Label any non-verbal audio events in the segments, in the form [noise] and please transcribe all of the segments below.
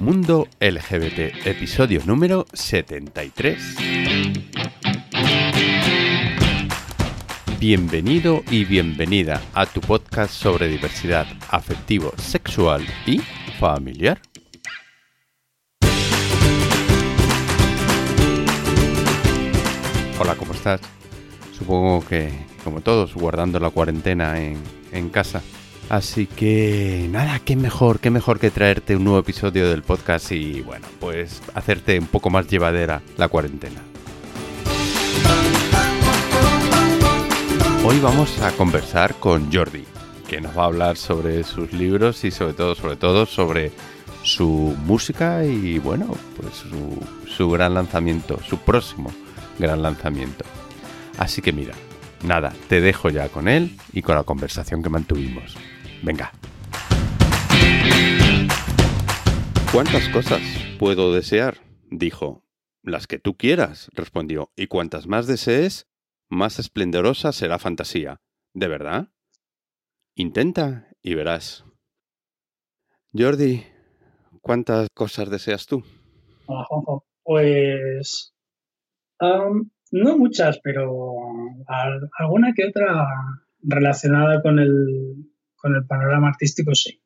Mundo LGBT, episodio número 73. Bienvenido y bienvenida a tu podcast sobre diversidad afectivo, sexual y familiar. Hola, ¿cómo estás? Supongo que, como todos, guardando la cuarentena en, en casa. Así que nada, qué mejor, qué mejor que traerte un nuevo episodio del podcast y bueno, pues hacerte un poco más llevadera la cuarentena. Hoy vamos a conversar con Jordi, que nos va a hablar sobre sus libros y sobre todo, sobre todo sobre su música y bueno, pues su, su gran lanzamiento, su próximo gran lanzamiento. Así que mira, nada, te dejo ya con él y con la conversación que mantuvimos. Venga. ¿Cuántas cosas puedo desear? dijo. Las que tú quieras, respondió, y cuantas más desees, más esplendorosa será fantasía. ¿De verdad? Intenta y verás. Jordi, ¿cuántas cosas deseas tú? Pues no muchas, pero alguna que otra relacionada con el, con el panorama artístico, sí.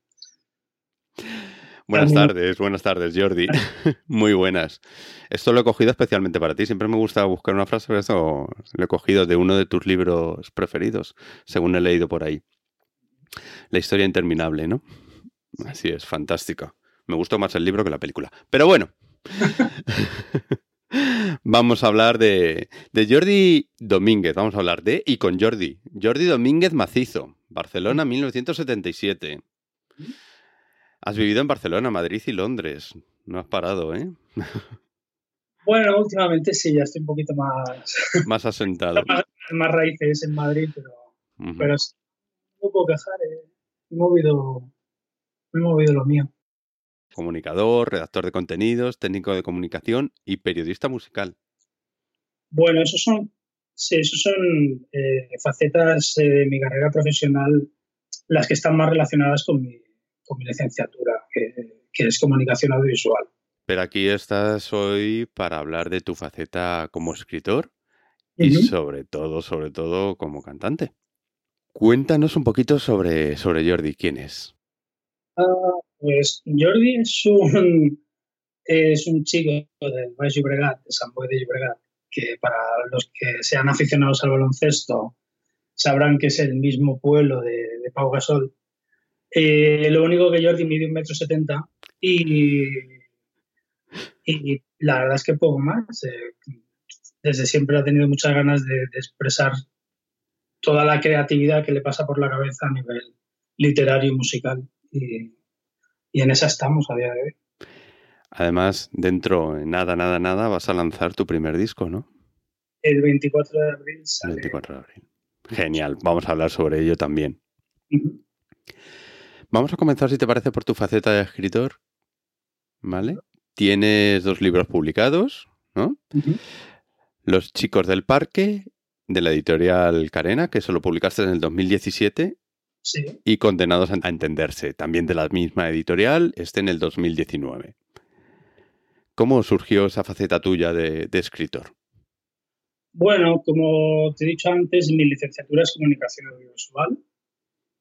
Buenas tardes, buenas tardes, Jordi. [laughs] Muy buenas. Esto lo he cogido especialmente para ti. Siempre me gusta buscar una frase, pero esto lo he cogido de uno de tus libros preferidos, según he leído por ahí. La historia interminable, ¿no? Así es, fantástico. Me gustó más el libro que la película. Pero bueno. [laughs] Vamos a hablar de, de, Jordi Domínguez. Vamos a hablar de y con Jordi. Jordi Domínguez Macizo, Barcelona 1977. Has vivido en Barcelona, Madrid y Londres. No has parado, ¿eh? [laughs] Bueno, últimamente sí, ya estoy un poquito más. [laughs] Más asentado. más, raíces en Madrid, pero. Pero no puedo quejar, eh. he, movido, he movido lo mío comunicador, redactor de contenidos, técnico de comunicación y periodista musical. Bueno, esos son, sí, esos son eh, facetas eh, de mi carrera profesional las que están más relacionadas con mi, con mi licenciatura, que, es comunicación audiovisual. Pero aquí estás hoy para hablar de tu faceta como escritor y sobre todo, sobre todo como cantante. Cuéntanos un poquito sobre, sobre Jordi, ¿quién es? Ah, pues Jordi es un, es un chico del Baix Llobregat, de San Boi de Llobregat, que para los que sean aficionados al baloncesto sabrán que es el mismo pueblo de, Pau Gasol. Eh, lo único que Jordi mide un metro setenta y, y la verdad es que poco más. Eh, desde siempre ha tenido muchas ganas de, de expresar toda la creatividad que le pasa por la cabeza a nivel literario y musical. Y, y en esa estamos a día de hoy. Además, dentro de nada, nada, nada, vas a lanzar tu primer disco, ¿no? El 24 de abril. El 24 de abril. Genial, vamos a hablar sobre ello también. Vamos a comenzar, si te parece, por tu faceta de escritor. ¿Vale? Tienes dos libros publicados, ¿no? Los chicos del parque, de la editorial Carena, que solo publicaste en el 2017, y Condenados a Entenderse, también de la misma editorial, este en el 2019. ¿Cómo surgió esa faceta tuya de, escritor? Bueno, como te he dicho antes, mi licenciatura es comunicación audiovisual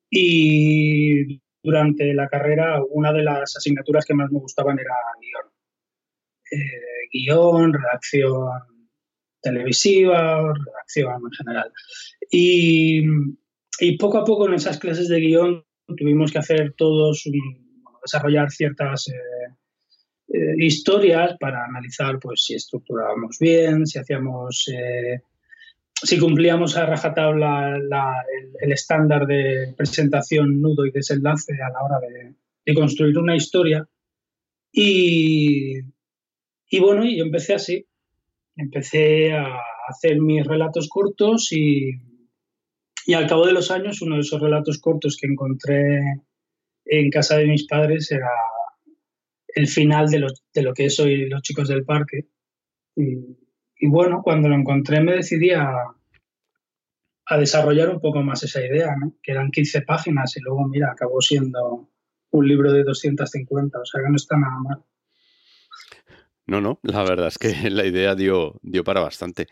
y durante la carrera una de las asignaturas que más me gustaban era guion. Eh, guion, redacción televisiva, redacción en general. Y y poco a poco en esas clases de guion tuvimos que hacer todos, desarrollar ciertas eh, eh, historias para analizar pues, si estructurábamos bien, si hacíamos, eh, si cumplíamos a rajatabla el, estándar de presentación, nudo y desenlace a la hora de, de construir una historia. Y, y bueno, yo empecé así. Empecé a hacer mis relatos cortos y y al cabo de los años, uno de esos relatos cortos que encontré en casa de mis padres era el final de lo, de lo que es hoy Los Chicos del Parque. Y, bueno, cuando lo encontré me decidí a, a, desarrollar un poco más esa idea, ¿no? que eran 15 páginas y luego, mira, acabó siendo un libro de 250, o sea que no está nada mal. No, no, la verdad es que [laughs] la idea dio, dio para bastante.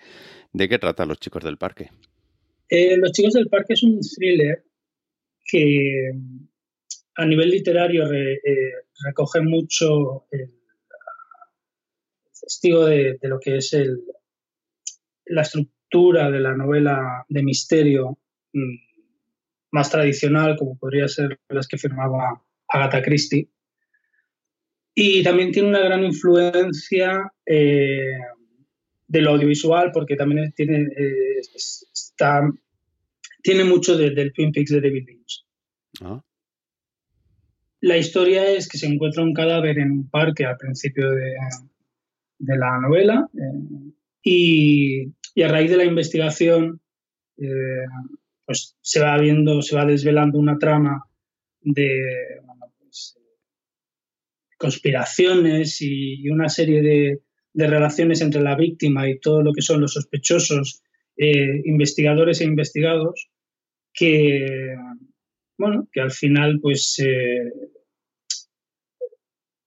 ¿De qué tratan los chicos del parque? Eh, los chicos del parque es un thriller que a nivel literario eh, recoge mucho el, testigo de, lo que es la estructura de la novela de misterio mm, más tradicional, como podría ser las que firmaba Agatha Christie. Y también tiene una gran influencia eh, del audiovisual, porque también tiene, eh, tiene mucho del Twin Peaks de David Lynch. Ah. La historia es que se encuentra un cadáver en un parque al principio de, de la novela eh, y, a raíz de la investigación eh, pues se va viendo, se va desvelando una trama de pues, conspiraciones y, una serie de, relaciones entre la víctima y todo lo que son los sospechosos, eh, investigadores e investigados, que, bueno, que al final pues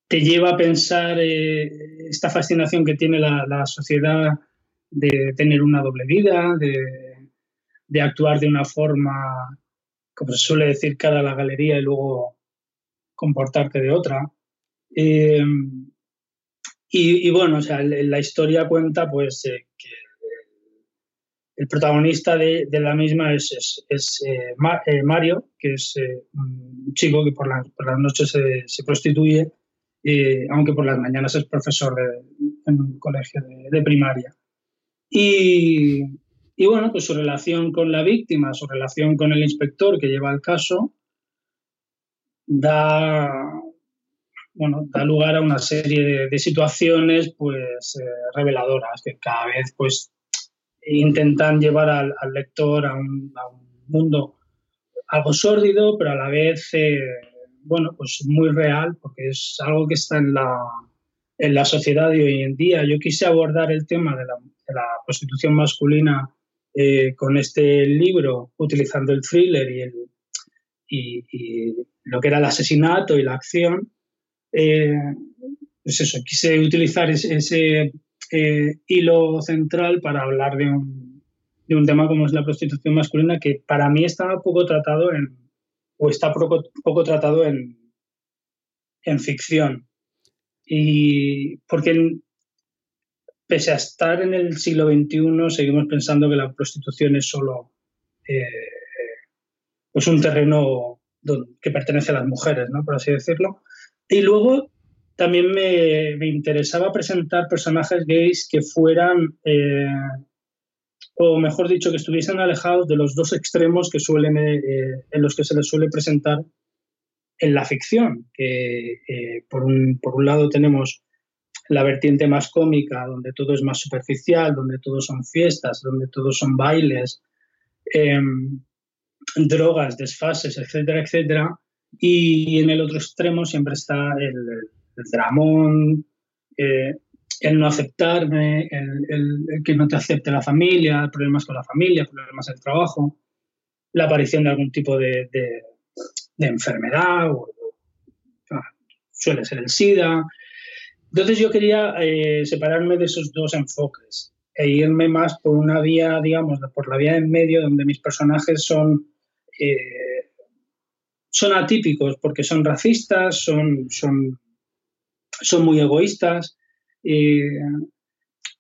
te lleva a pensar eh, esta fascinación que tiene la, sociedad de tener una doble vida, de, actuar de una forma, como se suele decir, cara a la galería y luego comportarte de otra. Em, y, bueno, o sea, la historia cuenta pues eh, el protagonista de, la misma es, eh, Mario, que es un chico que por, las noches se prostituye aunque por las mañanas es profesor en un colegio de, primaria. Y, bueno, pues su relación con la víctima, su relación con el inspector que lleva el caso, da, bueno, da lugar a una serie de, situaciones pues, eh, reveladoras que cada vez pues, intentan llevar al, lector a un, mundo algo sórdido, pero a la vez eh, bueno, pues muy real, porque es algo que está en la, en la sociedad de hoy en día. Yo quise abordar el tema de la, prostitución masculina eh, con este libro, utilizando el thriller y, el, y, lo que era el asesinato y la acción. Eh, pues eso, quise utilizar ese, eh, hilo central para hablar de un, de un tema como es la prostitución masculina, que para mí estaba poco tratado en, o está poco, tratado en, en ficción. Y porque pese a estar en el siglo XXI, seguimos pensando que la prostitución es solo eh, pues un terreno que pertenece a las mujeres, ¿no? por así decirlo. Y luego también me, me interesaba presentar personajes gays que fueran eh, o mejor dicho, que estuviesen alejados de los dos extremos que suelen, eh, en los que se les suele presentar en la ficción, que eh, por, un, por, un, lado tenemos la vertiente más cómica, donde todo es más superficial, donde todo son fiestas, donde todo son bailes, em, drogas, desfases, etcétera, etcétera, y en el otro extremo siempre está el, el dramón, el no aceptarme, el, que no te acepte la familia, problemas con la familia, problemas del trabajo, la aparición de algún tipo de, enfermedad, suele ser el SIDA. Entonces yo quería eh, separarme de esos dos enfoques e irme más por una vía, digamos, por la vía en medio donde mis personajes son, eh, son atípicos porque son racistas, son, son, son muy egoístas, eh,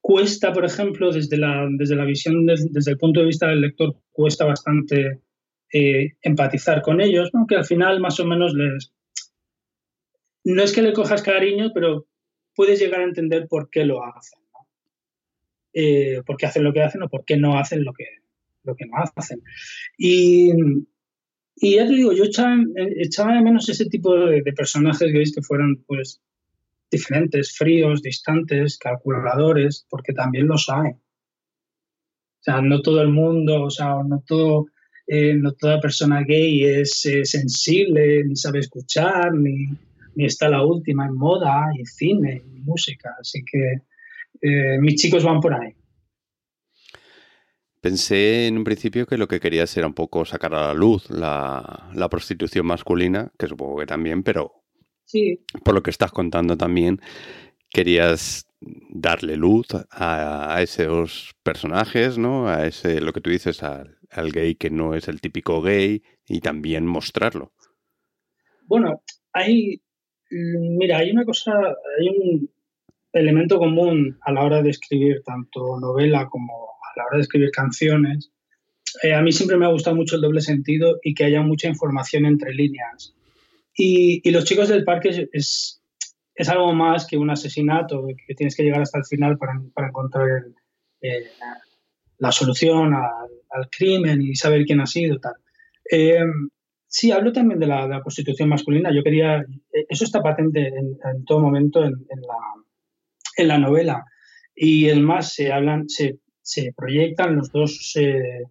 cuesta, por ejemplo, desde la, desde la visión, desde el punto de vista del lector, cuesta bastante eh, empatizar con ellos, aunque al final más o menos les... No es que le cojas cariño, pero puedes llegar a entender por qué lo hacen. Eh, por qué hacen lo que hacen o por qué no hacen lo que, lo que no hacen. Y, ya te digo, yo echaba, echaba de menos ese tipo de, de personajes que fueran pues diferentes, fríos, distantes, calculadores, porque también los hay. O sea, no todo el mundo, o sea, no todo, eh, no toda persona gay es eh, sensible, ni sabe escuchar, ni, está la última en moda, y cine, y música. Así que eh, mis chicos van por ahí. Pensé en un principio que lo que querías era un poco sacar a la luz la, la prostitución masculina, que supongo que también, pero por lo que estás contando también, querías darle luz a, esos personajes, ¿no? A ese, lo que tú dices, al, gay que no es el típico gay y también mostrarlo. Bueno, hay, mira, hay una cosa, hay un elemento común a la hora de escribir tanto novela como a la hora de escribir canciones. Eh, a mí siempre me ha gustado mucho el doble sentido y que haya mucha información entre líneas. Y, los chicos del parque es, es algo más que un asesinato, que tienes que llegar hasta el final para, para encontrar la solución al, crimen y saber quién ha sido. Tal. Eh, sí, hablo también de la, prostitución masculina. Yo quería, eso está patente en, todo momento en, la, en, la, novela. Y es más, se hablan, se, se proyectan los dos, eh,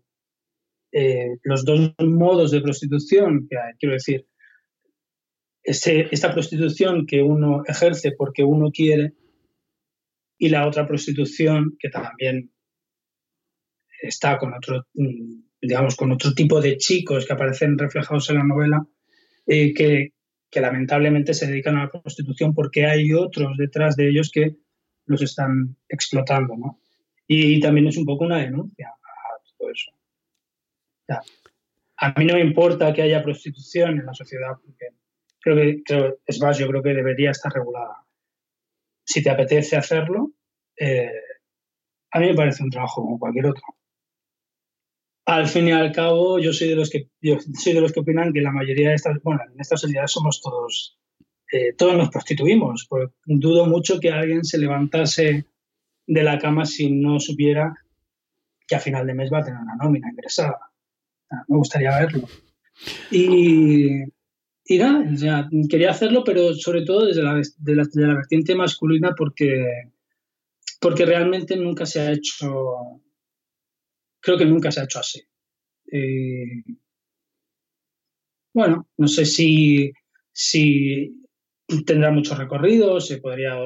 eh, los dos modos de prostitución, que quiero decir, esta prostitución que uno ejerce porque uno quiere y la otra prostitución que también está con otro, mm, digamos, con otro tipo de chicos que aparecen reflejados en la novela, eh, que, lamentablemente se dedican a la prostitución porque hay otros detrás de ellos que los están explotando, ¿no? Y, también es un poco una denuncia a todo eso. a mí no me importa que haya prostitución en la sociedad porque creo que, es más, yo creo que debería estar regulada. Si te apetece hacerlo, eh, a mí me parece un trabajo como cualquier otro. Al fin y al cabo, yo soy de los que yo soy de los que opinan que la mayoría de estas, bueno, en esta sociedad somos todos, eh, todos nos prostituimos. dudo mucho que alguien se levantase de la cama si no supiera que a final de mes va a tener una nómina ingresada. Me gustaría verlo. Y, y nada, quería hacerlo, pero sobre todo desde la, de la, vertiente masculina porque, porque realmente nunca se ha hecho, creo que nunca se ha hecho así. Eh, bueno, no sé si, si tendrá mucho recorrido, se podría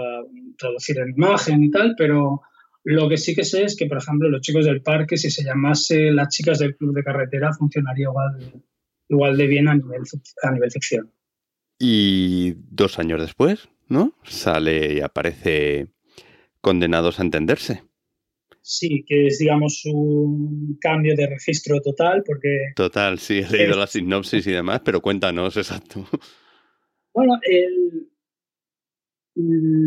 traducir en imagen y tal, pero lo que sí que sé es que, por ejemplo, los chicos del parque, si se llamase las chicas del club de carretera, funcionaría igual igual de bien a nivel, a nivel ficción. Y dos años después, ¿no? Sale y aparece Condenados a Entenderse. Sí, que es, digamos, un cambio de registro total, porque... Total, sí, he leído la sinopsis y demás, pero cuéntanos, [laughs] exacto. Bueno, el,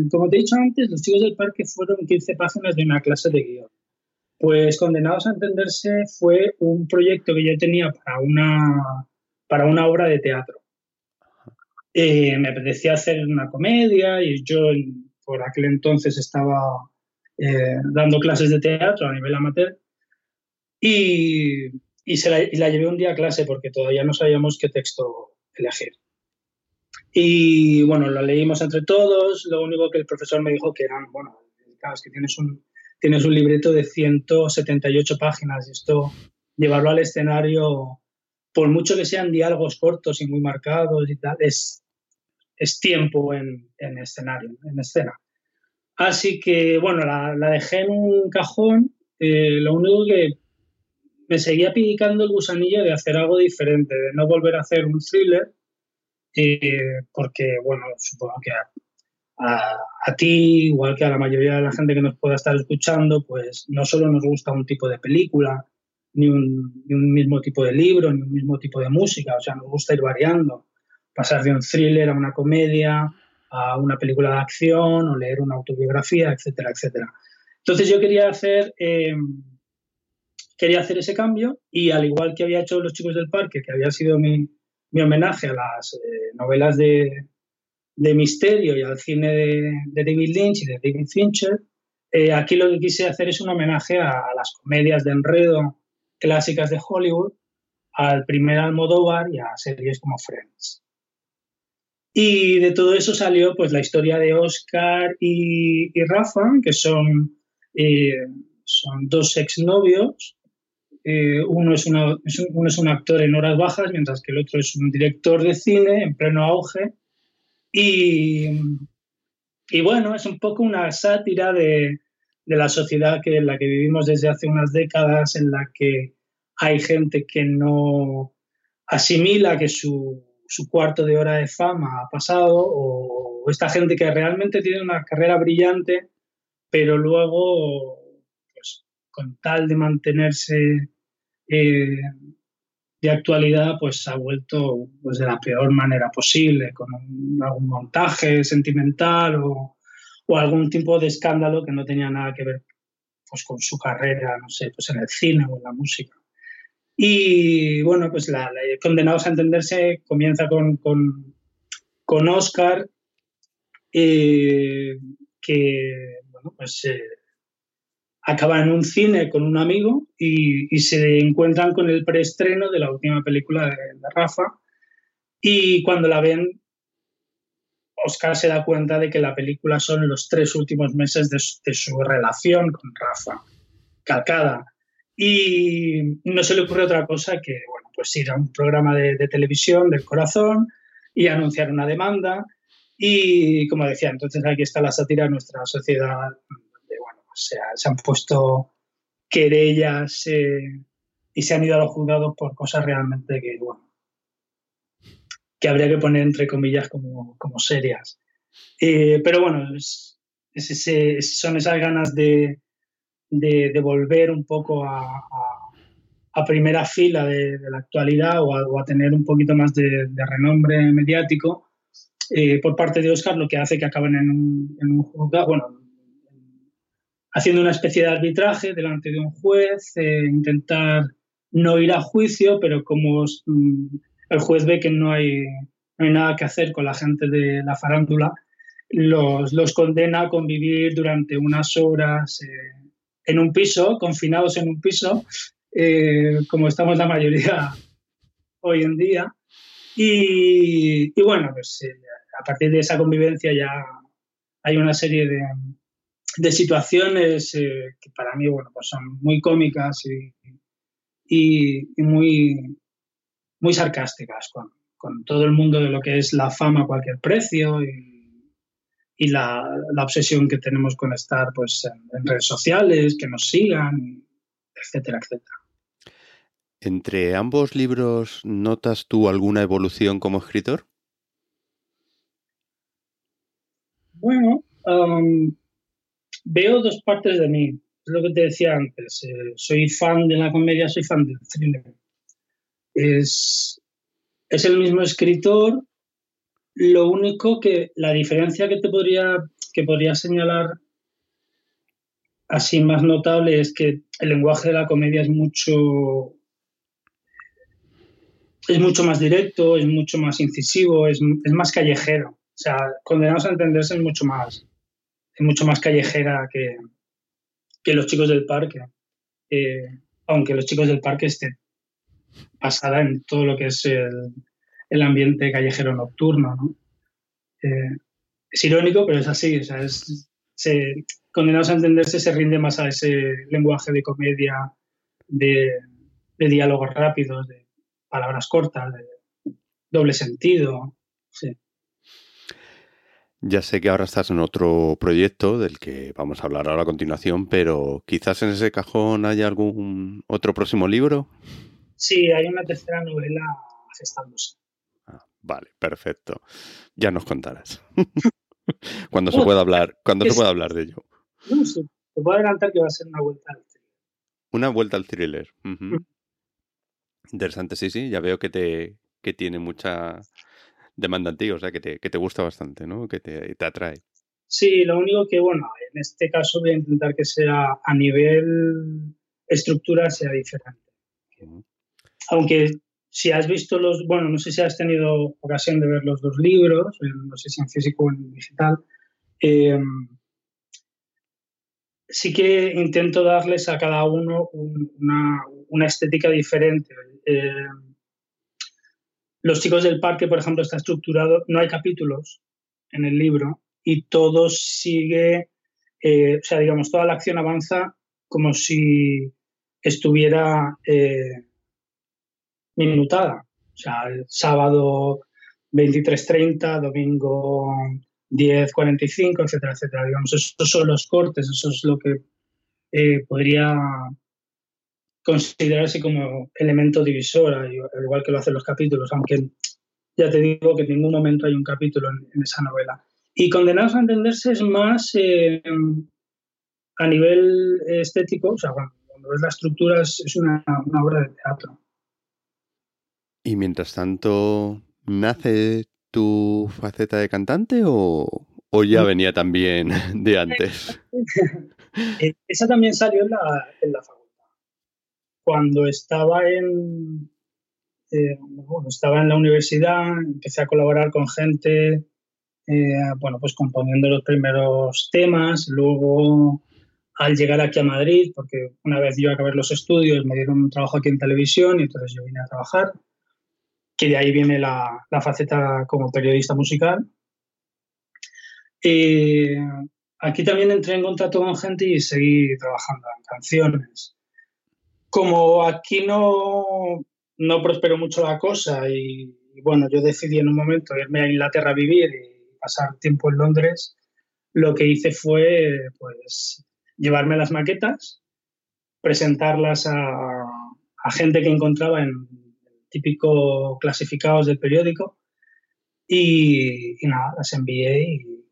como te he dicho antes, los chicos del parque fueron 15 páginas de una clase de guion. Pues Condenados a Entenderse fue un proyecto que yo tenía para una para una obra de teatro. Eh, me apetecía hacer una comedia y yo por aquel entonces estaba eh, dando clases de teatro a nivel amateur y, y, se la, y, la, llevé un día a clase porque todavía no sabíamos qué texto elegir. Y bueno, lo leímos entre todos, lo único que el profesor me dijo que eran, bueno, es que tienes un, tienes un libreto de 178 páginas y esto, llevarlo al escenario por mucho que sean diálogos cortos y muy marcados y tal, es, es tiempo en, en escenario, en escena. Así que, bueno, la, la dejé en un cajón. Eh, lo único que me seguía picando el gusanillo de hacer algo diferente, de no volver a hacer un thriller, eh, porque, bueno, supongo que a, a, ti, igual que a la mayoría de la gente que nos pueda estar escuchando, pues no solo nos gusta un tipo de película, ni un, mismo tipo de libro, ni un mismo tipo de música. O sea, nos gusta ir variando. Pasar de un thriller a una comedia, a una película de acción o leer una autobiografía, etcétera, etcétera. Entonces yo quería hacer, eh, quería hacer ese cambio y al igual que había hecho Los Chicos del Parque, que había sido mi, homenaje a las eh, novelas de, misterio y al cine de, David Lynch y de David Fincher, eh, aquí lo que quise hacer es un homenaje a las comedias de enredo clásicas de Hollywood al primer Almodóvar y a series como Friends. Y de todo eso salió pues la historia de Oscar y, Rafa, que son, eh, son dos exnovios. Eh, uno, es uno es un actor en horas bajas, mientras que el otro es un director de cine en pleno auge. Y, y bueno, es un poco una sátira de, de la sociedad que, en la que vivimos desde hace unas décadas, en la que hay gente que no asimila que su, su cuarto de hora de fama ha pasado, o esta gente que realmente tiene una carrera brillante, pero luego, pues, con tal de mantenerse eh, de actualidad, pues ha vuelto pues, de la peor manera posible, con algún montaje sentimental o, o, algún tipo de escándalo que no tenía nada que ver pues, con su carrera, no sé, pues en el cine o en la música. Y bueno, pues la, Condenados a Entenderse comienza con, con, con Oscar, eh, que bueno, pues eh, acaba en un cine con un amigo y, se encuentran con el preestreno de la última película de, Rafa. Y cuando la ven, Oscar se da cuenta de que la película son los tres últimos meses de, su relación con Rafa, calcada. Y no se le ocurre otra cosa que, bueno, pues ir a un programa de, televisión del corazón y anunciar una demanda. Y como decía, entonces aquí está la sátira de nuestra sociedad, donde, bueno, pues se, han puesto querellas eh, y se han ido a los juzgados por cosas realmente que, bueno, que habría que poner entre comillas como, como serias. Eh, pero bueno, es, son esas ganas de, de, volver un poco a, primera fila de, la actualidad o a, tener un poquito más de, renombre mediático eh, por parte de Oscar, lo que hace que acaben en un, juzgado, bueno, haciendo una especie de arbitraje delante de un juez, eh, intentar no ir a juicio, pero como mm, el juez ve que no hay, no hay nada que hacer con la gente de la farándula, los, los condena a convivir durante unas horas eh, en un piso, confinados en un piso, eh, como estamos la mayoría [laughs] hoy en día. Y, bueno, pues eh, a partir de esa convivencia ya hay una serie de, situaciones eh, que para mí bueno, pues son muy cómicas y, muy, muy sarcásticas con, con, todo el mundo de lo que es la fama a cualquier precio y y la, obsesión que tenemos con estar pues, en, redes sociales, que nos sigan, etcétera, etcétera. ¿Entre ambos libros notas tú alguna evolución como escritor? Bueno, um, veo dos partes de mí. Es lo que te decía antes. Eh, soy fan de la comedia, soy fan del thriller. Es, es el mismo escritor, lo único que la diferencia que te podría, que podría señalar así más notable es que el lenguaje de la comedia es mucho es mucho más directo, es mucho más incisivo, es, más callejero. O sea, condenados a entenderse es mucho más, es mucho más callejera que, que los chicos del parque. Eh, aunque los chicos del parque estén basada en todo lo que es el, el ambiente callejero nocturno. ¿no? Eh, es irónico, pero es así. O sea, es, se, condenados a entenderse se rinde más a ese lenguaje de comedia, de, diálogos rápidos, de palabras cortas, de doble sentido. Ya sé que ahora estás en otro proyecto del que vamos a hablar ahora a continuación, pero quizás en ese cajón haya algún otro próximo libro. Sí, hay una tercera novela gestándose. Vale, perfecto. Ya nos contarás. [laughs] cuando se pueda hablar, cuando se pueda hablar de ello. No sé, te puedo adelantar que va a ser una vuelta al thriller. Una vuelta al thriller. Interesante, sí, sí. Ya veo que te que tiene mucha demanda en ti, o sea, que te, que te gusta bastante, ¿no? Que te, te atrae. Sí, lo único que, bueno, en este caso voy a intentar que sea a nivel estructura sea diferente. Aunque si has visto los, bueno, no sé si has tenido ocasión de ver los dos libros, eh, no sé si en físico o en digital, eh, sí que intento darles a cada uno una, estética diferente. Eh, los chicos del parque, por ejemplo, está estructurado, no hay capítulos en el libro y todo sigue, o sea, digamos, toda la acción avanza como si estuviera minutada. O sea, el sábado 23.30, domingo 10.45, etcétera, etcétera. Digamos, esos son los cortes, eso es lo que eh, podría considerarse como elemento divisor, al igual que lo hacen los capítulos, aunque ya te digo que en ningún momento hay un capítulo en, esa novela. Y Condenados a Entenderse es más eh, a nivel estético, o sea, cuando, ves la estructura es, una, obra de teatro. ¿Y mientras tanto nace tu faceta de cantante o, ya venía también [laughs] de antes? [laughs] Eh, esa también salió en la, en la facultad. Cuando estaba en, eh, estaba en la universidad, empecé a colaborar con gente, eh, bueno, pues componiendo los primeros temas, luego al llegar aquí a Madrid, porque una vez yo acabé los estudios, me dieron un trabajo aquí en televisión y entonces yo vine a trabajar, que de ahí viene la, faceta como periodista musical. aquí también entré en contacto con gente y seguí trabajando en canciones. Como aquí no, no prosperó mucho la cosa y, bueno, yo decidí en un momento irme a Inglaterra a vivir y pasar tiempo en Londres, lo que hice fue pues llevarme las maquetas, presentarlas a, gente que encontraba en típico clasificados del periódico y, nada, las envié y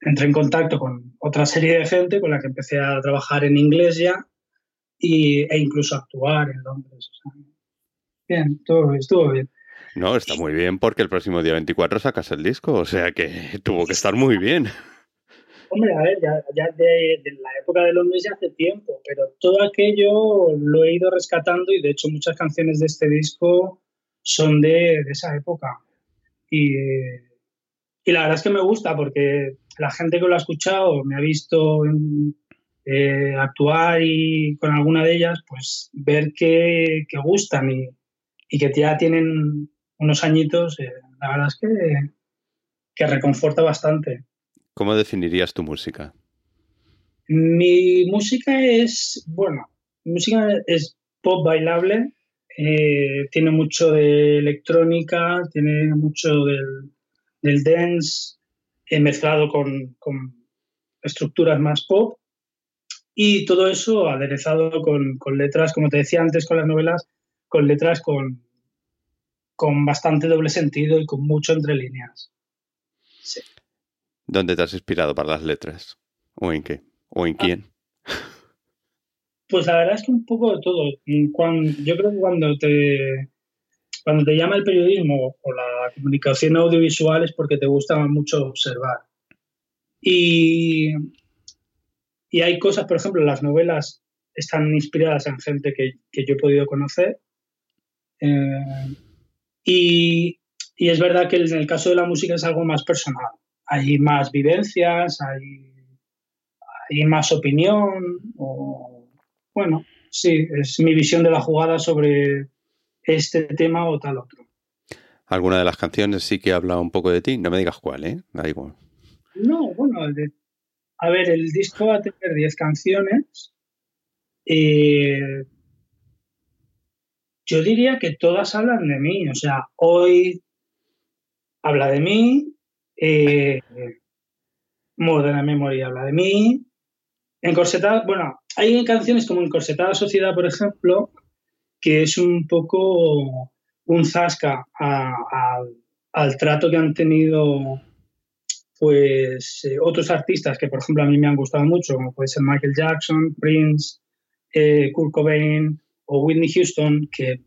entré en contacto con otra serie de gente con la que empecé a trabajar en inglés ya y, e incluso actuar en Londres. Bien, todo estuvo bien. No, está muy bien porque el próximo día 24 sacas el disco, o sea que tuvo que estar muy bien. Hombre, a ver, ya, de, la época de Londres ya hace tiempo, pero todo aquello lo he ido rescatando y de hecho muchas canciones de este disco son de, esa época. Y, y, la verdad es que me gusta porque la gente que lo ha escuchado me ha visto eh, actuar y con alguna de ellas, pues ver que, que gustan y, y que ya tienen unos añitos, eh, la verdad es que, que reconforta bastante. ¿Cómo definirías tu música? Mi música es, bueno, mi música es pop bailable, eh, tiene mucho de electrónica, tiene mucho del, del dance, he mezclado con, con, estructuras más pop y todo eso aderezado con, con letras, como te decía antes con las novelas, con letras con, con bastante doble sentido y con mucho entre líneas. ¿Dónde te has inspirado para las letras? ¿O en qué? ¿O en ah. quién? Pues la verdad es que un poco de todo. Cuando, yo creo que cuando te, cuando te llama el periodismo o la comunicación audiovisual es porque te gusta mucho observar. Y, y hay cosas, por ejemplo, las novelas están inspiradas en gente que, que yo he podido conocer eh, y, es verdad que en el caso de la música es algo más personal. Hay más vivencias, hay, hay más opinión. O, bueno, sí, es mi visión de la jugada sobre este tema o tal otro. ¿Alguna de las canciones sí que habla un poco de ti? No me digas cuál, ¿eh? Da igual. No, bueno, a ver, el disco va a tener 10 canciones. Eh, yo diría que todas hablan de mí. O sea, hoy habla de mí, eh, Memory habla de mí. Encorsetada, bueno, hay canciones como Encorsetada Sociedad, por ejemplo, que es un poco un zasca al trato que han tenido pues eh, otros artistas que, por ejemplo, a mí me han gustado mucho, como puede ser Michael Jackson, Prince, eh, Kurt Cobain, o Whitney Houston, que,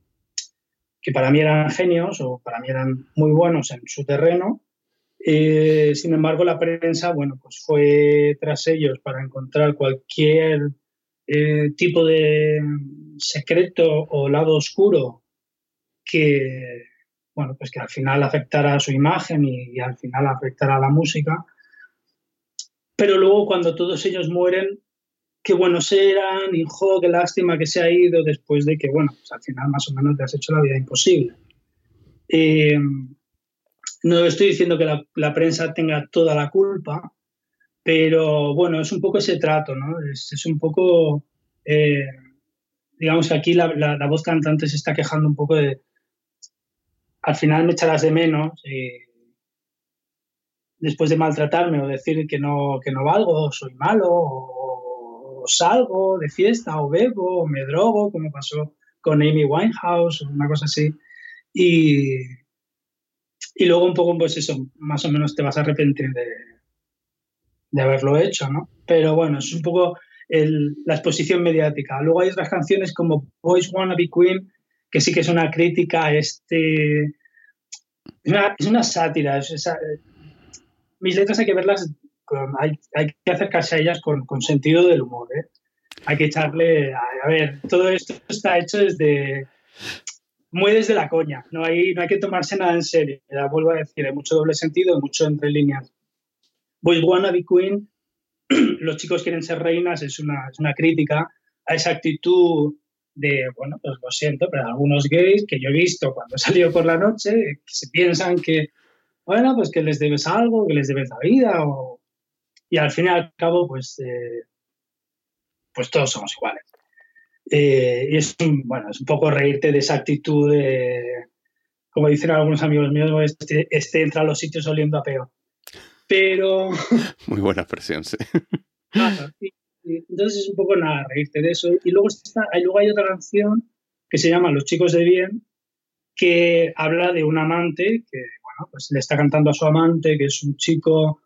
que para mí eran genios o para mí eran muy buenos en su terreno. Eh, sin embargo, la prensa, bueno, pues fue tras ellos para encontrar cualquier eh, tipo de secreto o lado oscuro que, bueno, pues que al final afectara a su imagen y, y al final afectara a la música. Pero luego cuando todos ellos mueren, qué buenos eran, hijo, qué lástima que se ha ido después de que, bueno, pues al final más o menos te has hecho la vida imposible. Eh, no estoy diciendo que la, prensa tenga toda la culpa, pero bueno, es un poco ese trato, ¿no? Es, un poco, eh, digamos que aquí la, voz cantante se está quejando un poco de, al final me echarás de menos después de maltratarme o decir que no, que no valgo, soy malo, o salgo de fiesta o bebo o me drogo, como pasó con Amy Winehouse o una cosa así. Y, y luego un poco, pues eso, más o menos te vas a arrepentir de, de haberlo hecho, ¿no? Pero bueno, es un poco la exposición mediática. Luego hay otras canciones como Boys Wanna Be Queen, que sí que es una crítica este... Es una, sátira. mis letras hay que verlas, hay, que acercarse a ellas con, sentido del humor. ¿eh? Hay que echarle... A, ver, todo esto está hecho desde... Muy desde la coña, no hay, no hay que tomarse nada en serio. Vuelvo a decir, hay mucho doble sentido, mucho entre líneas. Boys Wanna Be Queen [clears throat] los chicos quieren ser reinas es una, es una crítica a esa actitud de, bueno, pues lo siento, pero algunos gays que yo he visto cuando salió por la noche, que se piensan que, bueno, pues que les debes algo, que les debes la vida, y al fin y al cabo, pues, eh, pues todos somos iguales. Eh, y es un, bueno, es un poco reírte de esa actitud de, como dicen algunos amigos míos, este, este entra a los sitios oliendo a peor. Pero. [laughs] Muy buena expresión, sí. [laughs] entonces es un poco nada, reírte de eso. Y luego, está, luego hay otra canción que se llama Los chicos de bien, que habla de un amante que, bueno, pues le está cantando a su amante, que es un chico,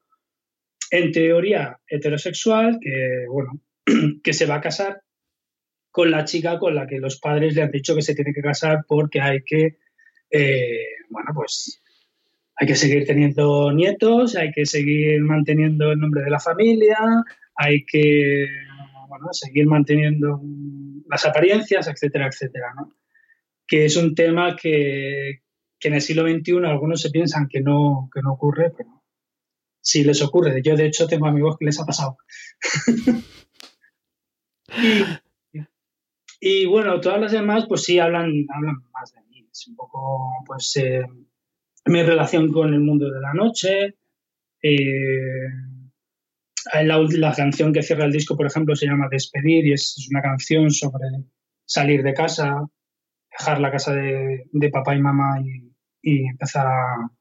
en teoría, heterosexual, que, bueno, [clears throat] que se va a casar con la chica con la que los padres le han dicho que se tiene que casar porque hay que, eh, bueno, pues hay que seguir teniendo nietos, hay que seguir manteniendo el nombre de la familia, hay que seguir manteniendo las apariencias, etcétera, etcétera. ¿no? Que es un tema que, en el siglo XXI algunos se piensan que no, que no ocurre, pero sí les ocurre. Yo, de hecho, tengo amigos que les ha pasado. [laughs] y, bueno, todas las demás, pues sí hablan, hablan más de mí. Es un poco, pues. Eh, mi relación con el mundo de la noche. Eh, la, canción que cierra el disco, por ejemplo, se llama Despedir y es, una canción sobre salir de casa, dejar la casa de, papá y mamá y, empezar a,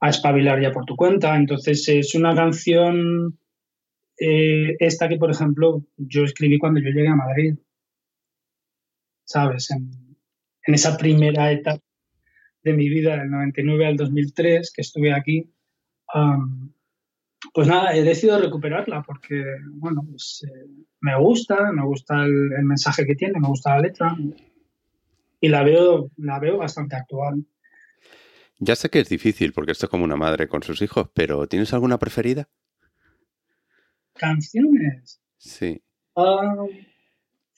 a, espabilar ya por tu cuenta. Entonces es una canción, eh, esta que, por ejemplo, yo escribí cuando yo llegué a Madrid, ¿sabes? En, en esa primera etapa de mi vida, del 99 al 2003, que estuve aquí, pues nada, he decidido recuperarla porque, bueno, pues eh, me gusta, me gusta el, mensaje que tiene, me gusta la letra y la veo, la veo bastante actual. Ya sé que es difícil porque esto es como una madre con sus hijos, pero ¿tienes alguna preferida? ¿Canciones? Sí. [laughs]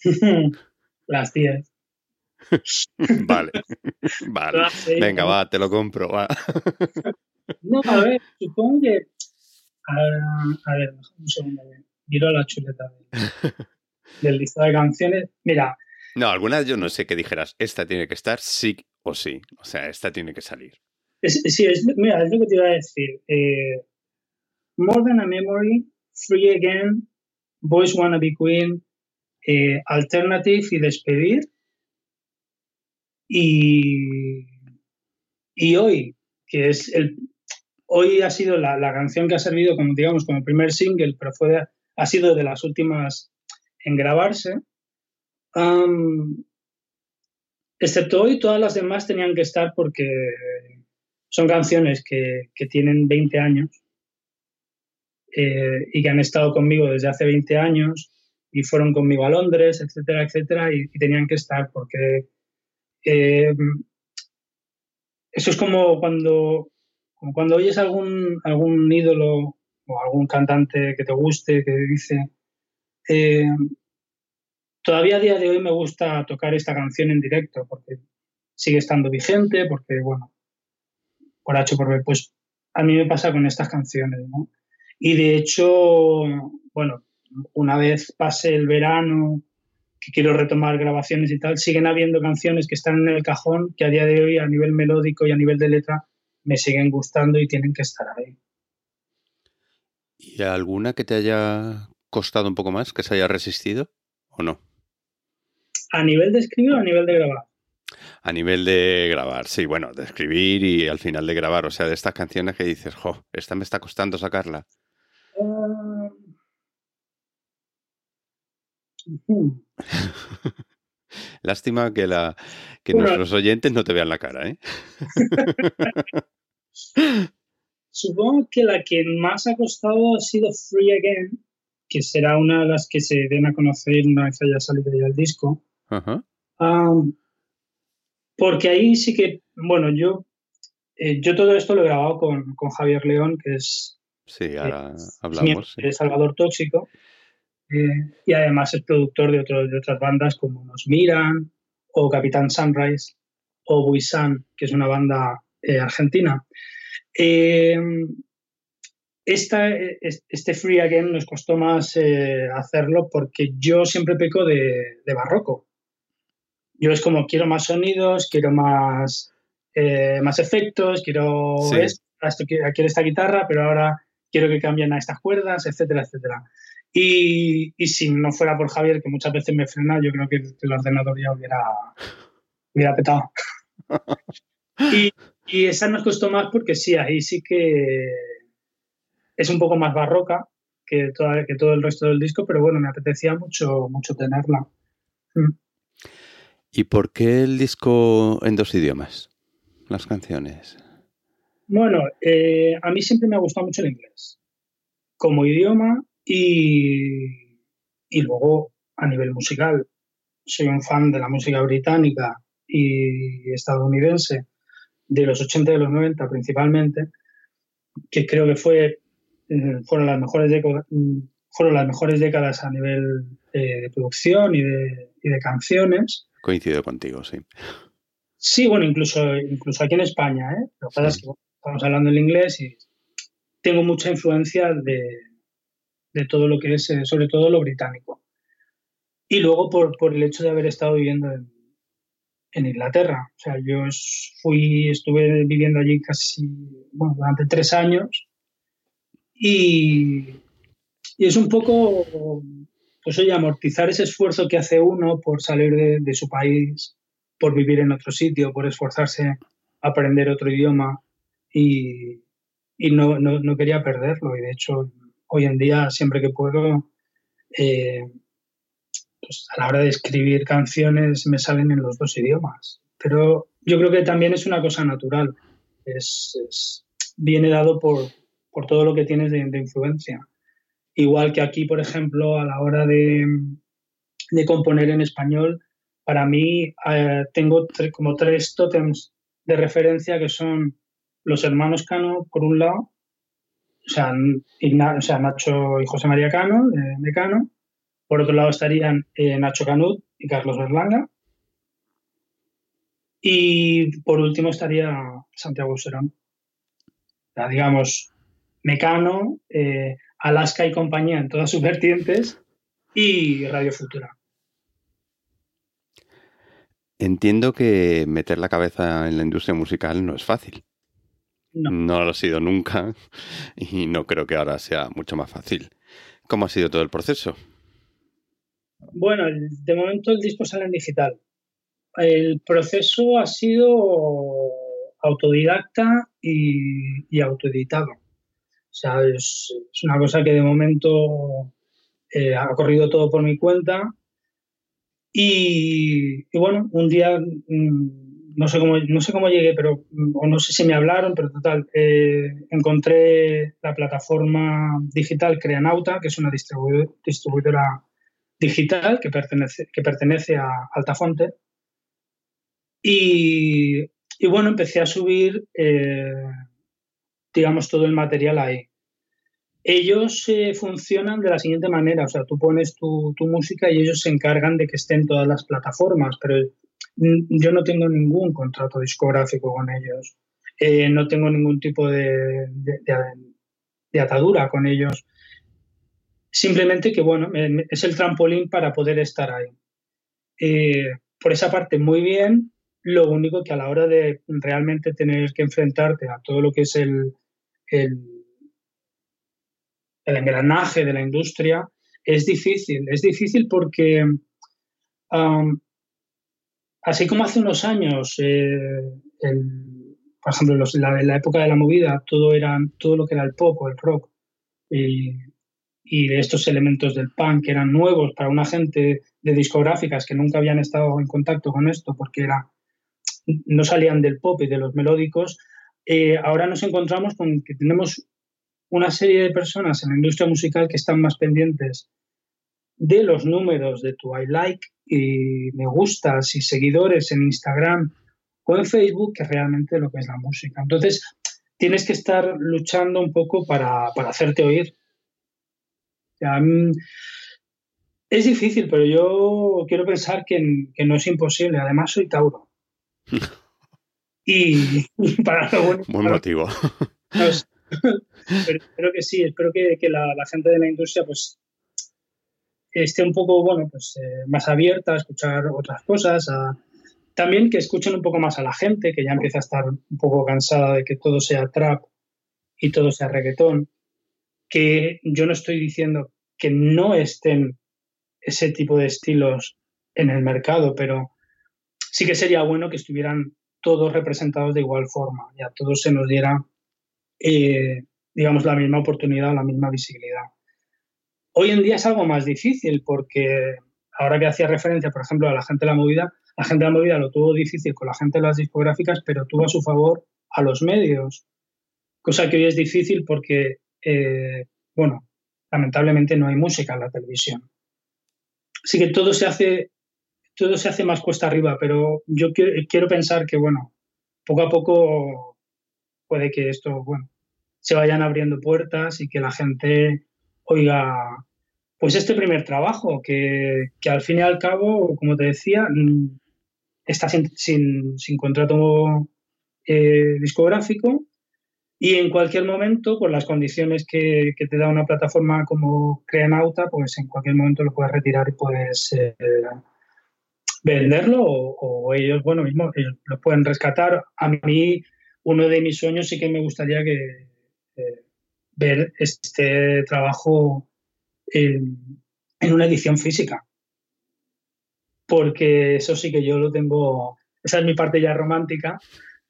[laughs] las 10. [laughs] vale, vale. Venga, va, te lo compro, va. [laughs] no, a ver, supongo que... A, ver, un segundo. Miro la chuleta [laughs] del, listado de canciones. Mira. No, algunas yo no sé qué dijeras. Esta tiene que estar sí o sí. O sea, esta tiene que salir. sí, es, mira, es lo que te iba a decir. Eh, More Than a Memory, Free Again, Boys Wanna Be Queen, eh, Alternative y Despedir y, y hoy, que es el, hoy ha sido la, canción que ha servido como, digamos, como primer single, pero fue, ha sido de las últimas en grabarse. excepto hoy, todas las demás tenían que estar porque son canciones que, tienen 20 años eh, y que han estado conmigo desde hace 20 años y fueron conmigo a Londres, etcétera, etcétera, y tenían que estar porque eh, eso es como cuando, cuando oyes algún, algún ídolo o algún cantante que te guste que dice, eh, todavía a día de hoy me gusta tocar esta canción en directo porque sigue estando vigente, porque, bueno, por H por B, pues a mí me pasa con estas canciones, ¿no? Y de hecho, bueno, una vez pase el verano que quiero retomar grabaciones y tal, siguen habiendo canciones que están en el cajón que a día de hoy a nivel melódico y a nivel de letra me siguen gustando y tienen que estar ahí. ¿Y alguna que te haya costado un poco más, que se haya resistido o no? ¿A nivel de escribir o a nivel de grabar? A nivel de grabar, sí, bueno, de escribir y al final de grabar, o sea, de estas canciones que dices, jo, esta me está costando sacarla. Ah, [laughs] Lástima que, la, que nuestros oyentes no te vean la cara, ¿eh? [laughs] Supongo que la que más ha costado ha sido Free Again, que será una de las que se den a conocer una vez haya salido ya el disco. porque ahí sí que, bueno, yo, eh, yo todo esto lo he grabado con, Javier León, que es, sí, ahora hablamos, de Salvador Tóxico, eh, y además es productor de, de otras bandas como Nos Miran, o Capitán Sunrise, o Buisan, que es una banda eh, argentina. Esta, este Free Again nos costó más eh, hacerlo porque yo siempre peco de, barroco. Yo es como quiero más sonidos, quiero más, eh, más efectos, quiero, esto, quiero esta guitarra, pero ahora quiero que cambien a estas cuerdas, etcétera, etcétera. Y, si no fuera por Javier, que muchas veces me frena, yo creo que el ordenador ya hubiera, hubiera petado. [laughs] y, y esa nos costó más porque sí, ahí sí que es un poco más barroca que, que todo el resto del disco, pero bueno, me apetecía mucho, mucho tenerla. Mm. ¿Y por qué el disco en dos idiomas? Las canciones. Bueno, eh, a mí siempre me ha gustado mucho el inglés como idioma y, y luego a nivel musical. Soy un fan de la música británica y estadounidense de los 80 y de los 90 principalmente, que creo que fue eh, fueron las mejores décadas fueron las mejores décadas a nivel eh, de producción y de, y de, canciones. Coincido contigo, sí. Sí, bueno, incluso, incluso aquí en España, ¿eh? Lo que pasa es que estamos hablando en inglés y tengo mucha influencia de, de todo lo que es, eh, sobre todo lo británico. Y luego por, por el hecho de haber estado viviendo en, Inglaterra. O sea, yo fui, estuve viviendo allí casi, durante tres años y, es un poco, pues oye, amortizar ese esfuerzo que hace uno por salir de, su país, por vivir en otro sitio, por esforzarse a aprender otro idioma y, no, no, quería perderlo. Y de hecho, hoy en día, siempre que puedo, eh, pues a la hora de escribir canciones me salen en los dos idiomas. Pero yo creo que también es una cosa natural. es, viene dado por, por todo lo que tienes de, influencia. Igual que aquí, por ejemplo, a la hora de, componer en español, para mí eh, tengo como tres tótems de referencia que son los hermanos Cano, por un lado, o sea, Nacho y José María Cano, de, Cano. Por otro lado estarían eh, Nacho Canut y Carlos Berlanga. Y por último estaría Santiago Serón. digamos, Mecano, eh, Alaska y compañía en todas sus vertientes y Radio Futura. Entiendo que meter la cabeza en la industria musical no es fácil. No. no lo ha sido nunca [laughs] y no creo que ahora sea mucho más fácil. ¿Cómo ha sido todo el proceso? Bueno, de momento el disco sale en digital. El proceso ha sido autodidacta y, y autoeditado. O sea, es, una cosa que de momento eh, ha corrido todo por mi cuenta. Y, bueno, un día, mm, no sé cómo, no sé cómo llegué, pero, mm, o no sé si me hablaron, pero total, eh, encontré la plataforma digital Creanauta, que es una distribuidora digital que pertenece, que pertenece a Altafonte. Y, y bueno, empecé a subir eh, digamos, todo el material ahí. Ellos eh, funcionan de la siguiente manera, o sea, tú pones tu, música y ellos se encargan de que estén en todas las plataformas, pero yo no tengo ningún contrato discográfico con ellos, eh, no tengo ningún tipo de, de, atadura con ellos. Simplemente que, bueno, es el trampolín para poder estar ahí. Eh, por esa parte, muy bien. Lo único que a la hora de realmente tener que enfrentarte a todo lo que es el, el, engranaje de la industria es difícil. Es difícil porque, así como hace unos años, eh, por ejemplo, en la, época de la movida, todo, era, todo lo que era el pop o el rock y, y estos elementos del punk eran nuevos para una gente de discográficas que nunca habían estado en contacto con esto porque era, no salían del pop y de los melódicos, eh, ahora nos encontramos con que tenemos una serie de personas en la industria musical que están más pendientes de los números de tu I like y me gustas y seguidores en Instagram o en Facebook que realmente lo que es la música. Entonces, tienes que estar luchando un poco para, hacerte oír. Mm, es difícil, pero yo quiero pensar que, no es imposible. Además, soy Tauro. [laughs] y, [laughs] para lo bueno. Buen motivo. [laughs] espero que sí, espero que, la, gente de la industria pues esté un poco, bueno, pues eh, más abierta a escuchar otras cosas, también que escuchen un poco más a la gente, que ya empieza a estar un poco cansada de que todo sea trap y todo sea reggaetón, que yo no estoy diciendo que no estén ese tipo de estilos en el mercado, pero sí que sería bueno que estuvieran todos representados de igual forma y a todos se nos diera, eh, digamos, la misma oportunidad, la misma visibilidad. Hoy en día es algo más difícil porque ahora que hacía referencia, por ejemplo, a la gente de la movida, la gente de la movida lo tuvo difícil con la gente de las discográficas, pero tuvo a su favor a los medios, cosa que hoy es difícil porque, eh, bueno, lamentablemente no hay música en la televisión. Así que todo se hace, todo se hace más cuesta arriba, pero yo quiero, pensar que, bueno, poco a poco puede que esto, bueno, se vayan abriendo puertas y que la gente oiga, pues este primer trabajo, que, al fin y al cabo, como te decía, mm, está sin, sin, contrato eh, discográfico y en cualquier momento, por las condiciones que, te da una plataforma como Creanauta, pues en cualquier momento lo puedes retirar y puedes eh, venderlo o, ellos, bueno, mismo, lo pueden rescatar. A mí, uno de mis sueños sí que me gustaría que eh, ver este trabajo en, en una edición física. Porque eso sí que yo lo tengo, esa es mi parte ya romántica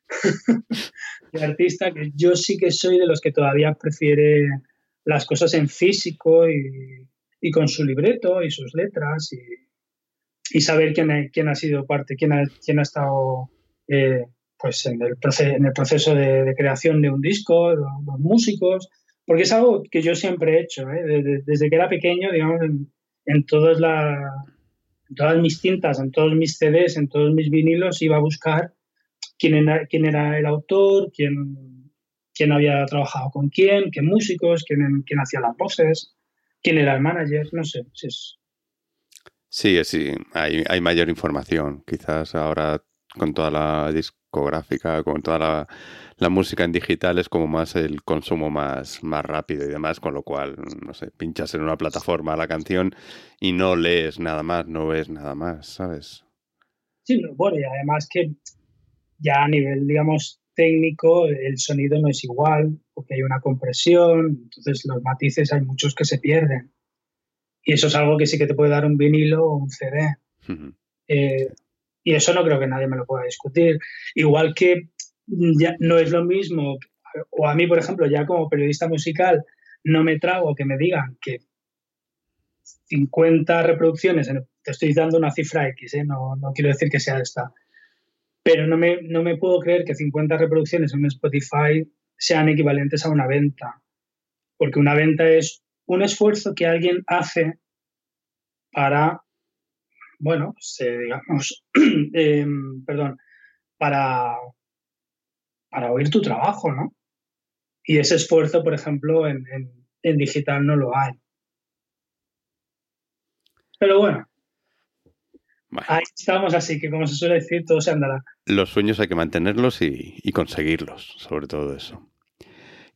[laughs] de artista, que yo sí que soy de los que todavía prefiere las cosas en físico y, con su libreto y sus letras y, saber quién quién ha sido parte, quién ha, quién ha estado eh, pues en el, en el proceso de, creación de un disco, los, músicos, porque es algo que yo siempre he hecho, ¿eh? desde, que era pequeño, digamos, en, todas las, en todas mis cintas, en todos mis CDs, en todos mis vinilos, iba a buscar quién era, quién era el autor, quién, quién había trabajado con quién, qué músicos, quién, quién hacía las voces, quién era el manager, no sé. Si es... Sí, sí, hay, hay mayor información. Quizás ahora con toda la discográfica, con toda la, la, música en digital es como más el consumo más, más rápido y demás, con lo cual, no sé, pinchas en una plataforma la canción y no lees nada más, no ves nada más, ¿sabes? Sí, bueno, y además que ya a nivel, digamos, técnico, el sonido no es igual, porque hay una compresión, entonces los matices hay muchos que se pierden. Y eso es algo que sí que te puede dar un vinilo o un CD. Eh, y eso no creo que nadie me lo pueda discutir. Igual que ya no es lo mismo, o a mí, por ejemplo, ya como periodista musical, no me trago que me digan que 50 reproducciones, te estoy dando una cifra X, ¿eh? no, no quiero decir que sea esta, pero no me, no me puedo creer que 50 reproducciones en Spotify sean equivalentes a una venta, porque una venta es un esfuerzo que alguien hace para, bueno, eh, digamos, [clears throat] em, perdón, para, para oír tu trabajo, ¿no? Y ese esfuerzo, por ejemplo, en, en digital no lo hay. Pero bueno, Ahí estamos, así que como se suele decir, todo se andará. Los sueños hay que mantenerlos y, conseguirlos, sobre todo eso.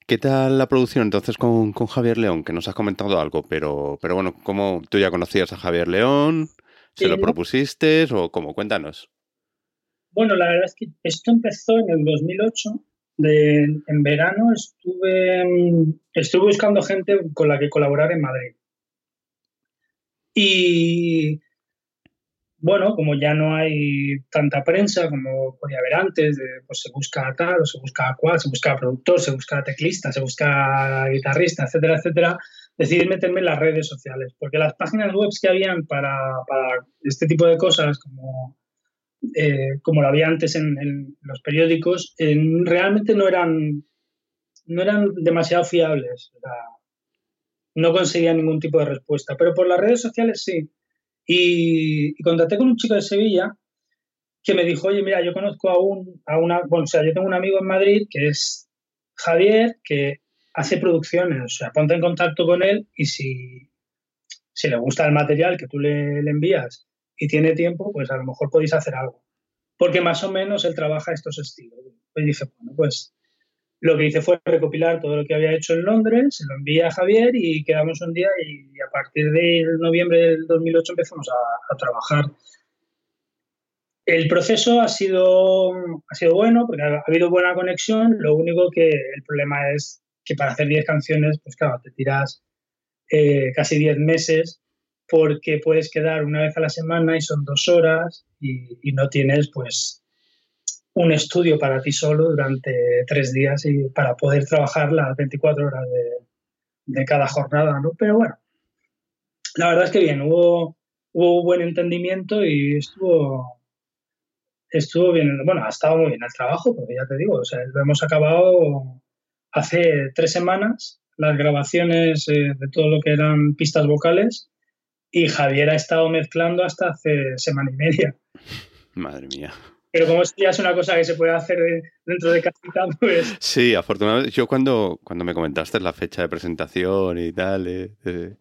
¿Qué tal la producción entonces con, Javier León? Que nos has comentado algo, pero, pero bueno, ¿cómo tú ya conocías a Javier León? ¿Se lo propusiste o cómo? Cuéntanos. Bueno, la verdad es que esto empezó en el 2008. De, en verano estuve, estuve buscando gente con la que colaborar en Madrid. Y bueno, como ya no hay tanta prensa como podía haber antes, pues se busca tal o se busca cual, se busca productor, se busca teclista, se busca guitarrista, etcétera, etcétera, decidí meterme en las redes sociales, porque las páginas web que habían para, este tipo de cosas, como eh, como lo había antes en, los periódicos, realmente no eran, no eran demasiado fiables. no conseguía ningún tipo de respuesta, pero por las redes sociales sí. Y, contacté con un chico de Sevilla que me dijo, oye, mira, yo conozco a, un, a una, o sea, yo tengo un amigo en Madrid que es Javier, que hace producciones, o sea, ponte en contacto con él y si, si le gusta el material que tú le, envías y tiene tiempo, pues a lo mejor podéis hacer algo. Porque más o menos él trabaja estos estilos. Pues dice, bueno, pues lo que hice fue recopilar todo lo que había hecho en Londres, se lo envía a Javier y quedamos un día y a partir de noviembre del 2008 empezamos a, a trabajar el proceso ha sido, ha sido bueno porque ha, habido buena conexión. Lo único que el problema es que para hacer 10 canciones, pues claro, te tiras eh, casi 10 meses porque puedes quedar una vez a la semana y son dos horas y, no tienes pues un estudio para ti solo durante tres días y para poder trabajar las 24 horas de, de cada jornada, ¿no? Pero bueno, la verdad es que bien, hubo, hubo buen entendimiento y estuvo, estuvo bien, bueno, ha estado muy bien el trabajo, porque ya te digo, o sea, lo hemos acabado hace tres semanas, las grabaciones eh, de todo lo que eran pistas vocales, y Javier ha estado mezclando hasta hace semana y media. Madre mía. Pero como ya es una cosa que se puede hacer dentro de casita, pues... Sí, afortunadamente. Yo cuando, cuando me comentaste la fecha de presentación y tal, de,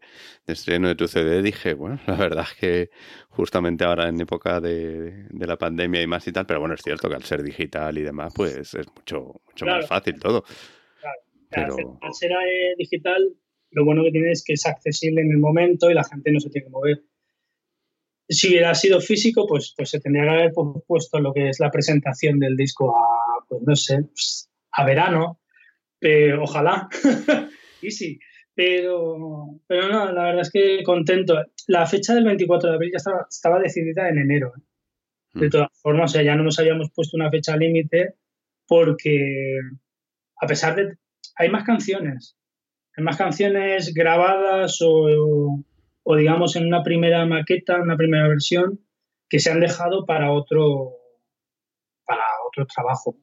estreno de tu CD, dije, bueno, la verdad es que justamente ahora en época de, la pandemia y más y tal, pero bueno, es cierto que al ser digital y demás, pues es mucho, mucho más fácil todo. Claro. Al ser eh, digital, lo bueno que tiene es que es accesible en el momento y la gente no se tiene que mover si hubiera sido físico, pues, pues se tendría que haber puesto lo que es la presentación del disco a, pues no sé, pues, a verano, pero ojalá, [laughs] y sí, pero, pero no, la verdad es que contento. La fecha del 24 de abril ya estaba, estaba decidida en enero. ¿eh? De mm. todas formas, o sea, ya no nos habíamos puesto una fecha límite porque, a pesar de... Hay más canciones, hay más canciones grabadas o o digamos en una primera maqueta, una primera versión, que se han dejado para otro, para otro trabajo.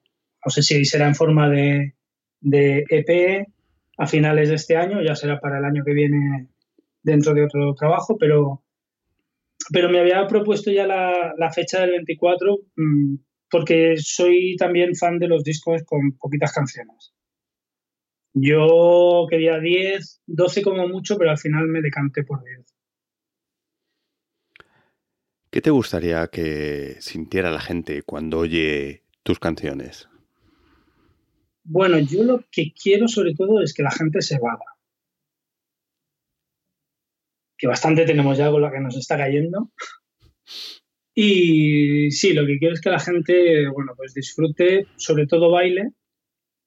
No sé si será en forma de, de EP a finales de este año, ya será para el año que viene dentro de otro trabajo, pero, pero me había propuesto ya la, la fecha del 24 mm, porque soy también fan de los discos con poquitas canciones. Yo quería 10, 12 como mucho, pero al final me decanté por 10. ¿Qué te gustaría que sintiera la gente cuando oye tus canciones? Bueno, yo lo que quiero sobre todo es que la gente se vada. Que bastante tenemos ya con la que nos está cayendo. Y sí, lo que quiero es que la gente, bueno, pues disfrute, sobre todo baile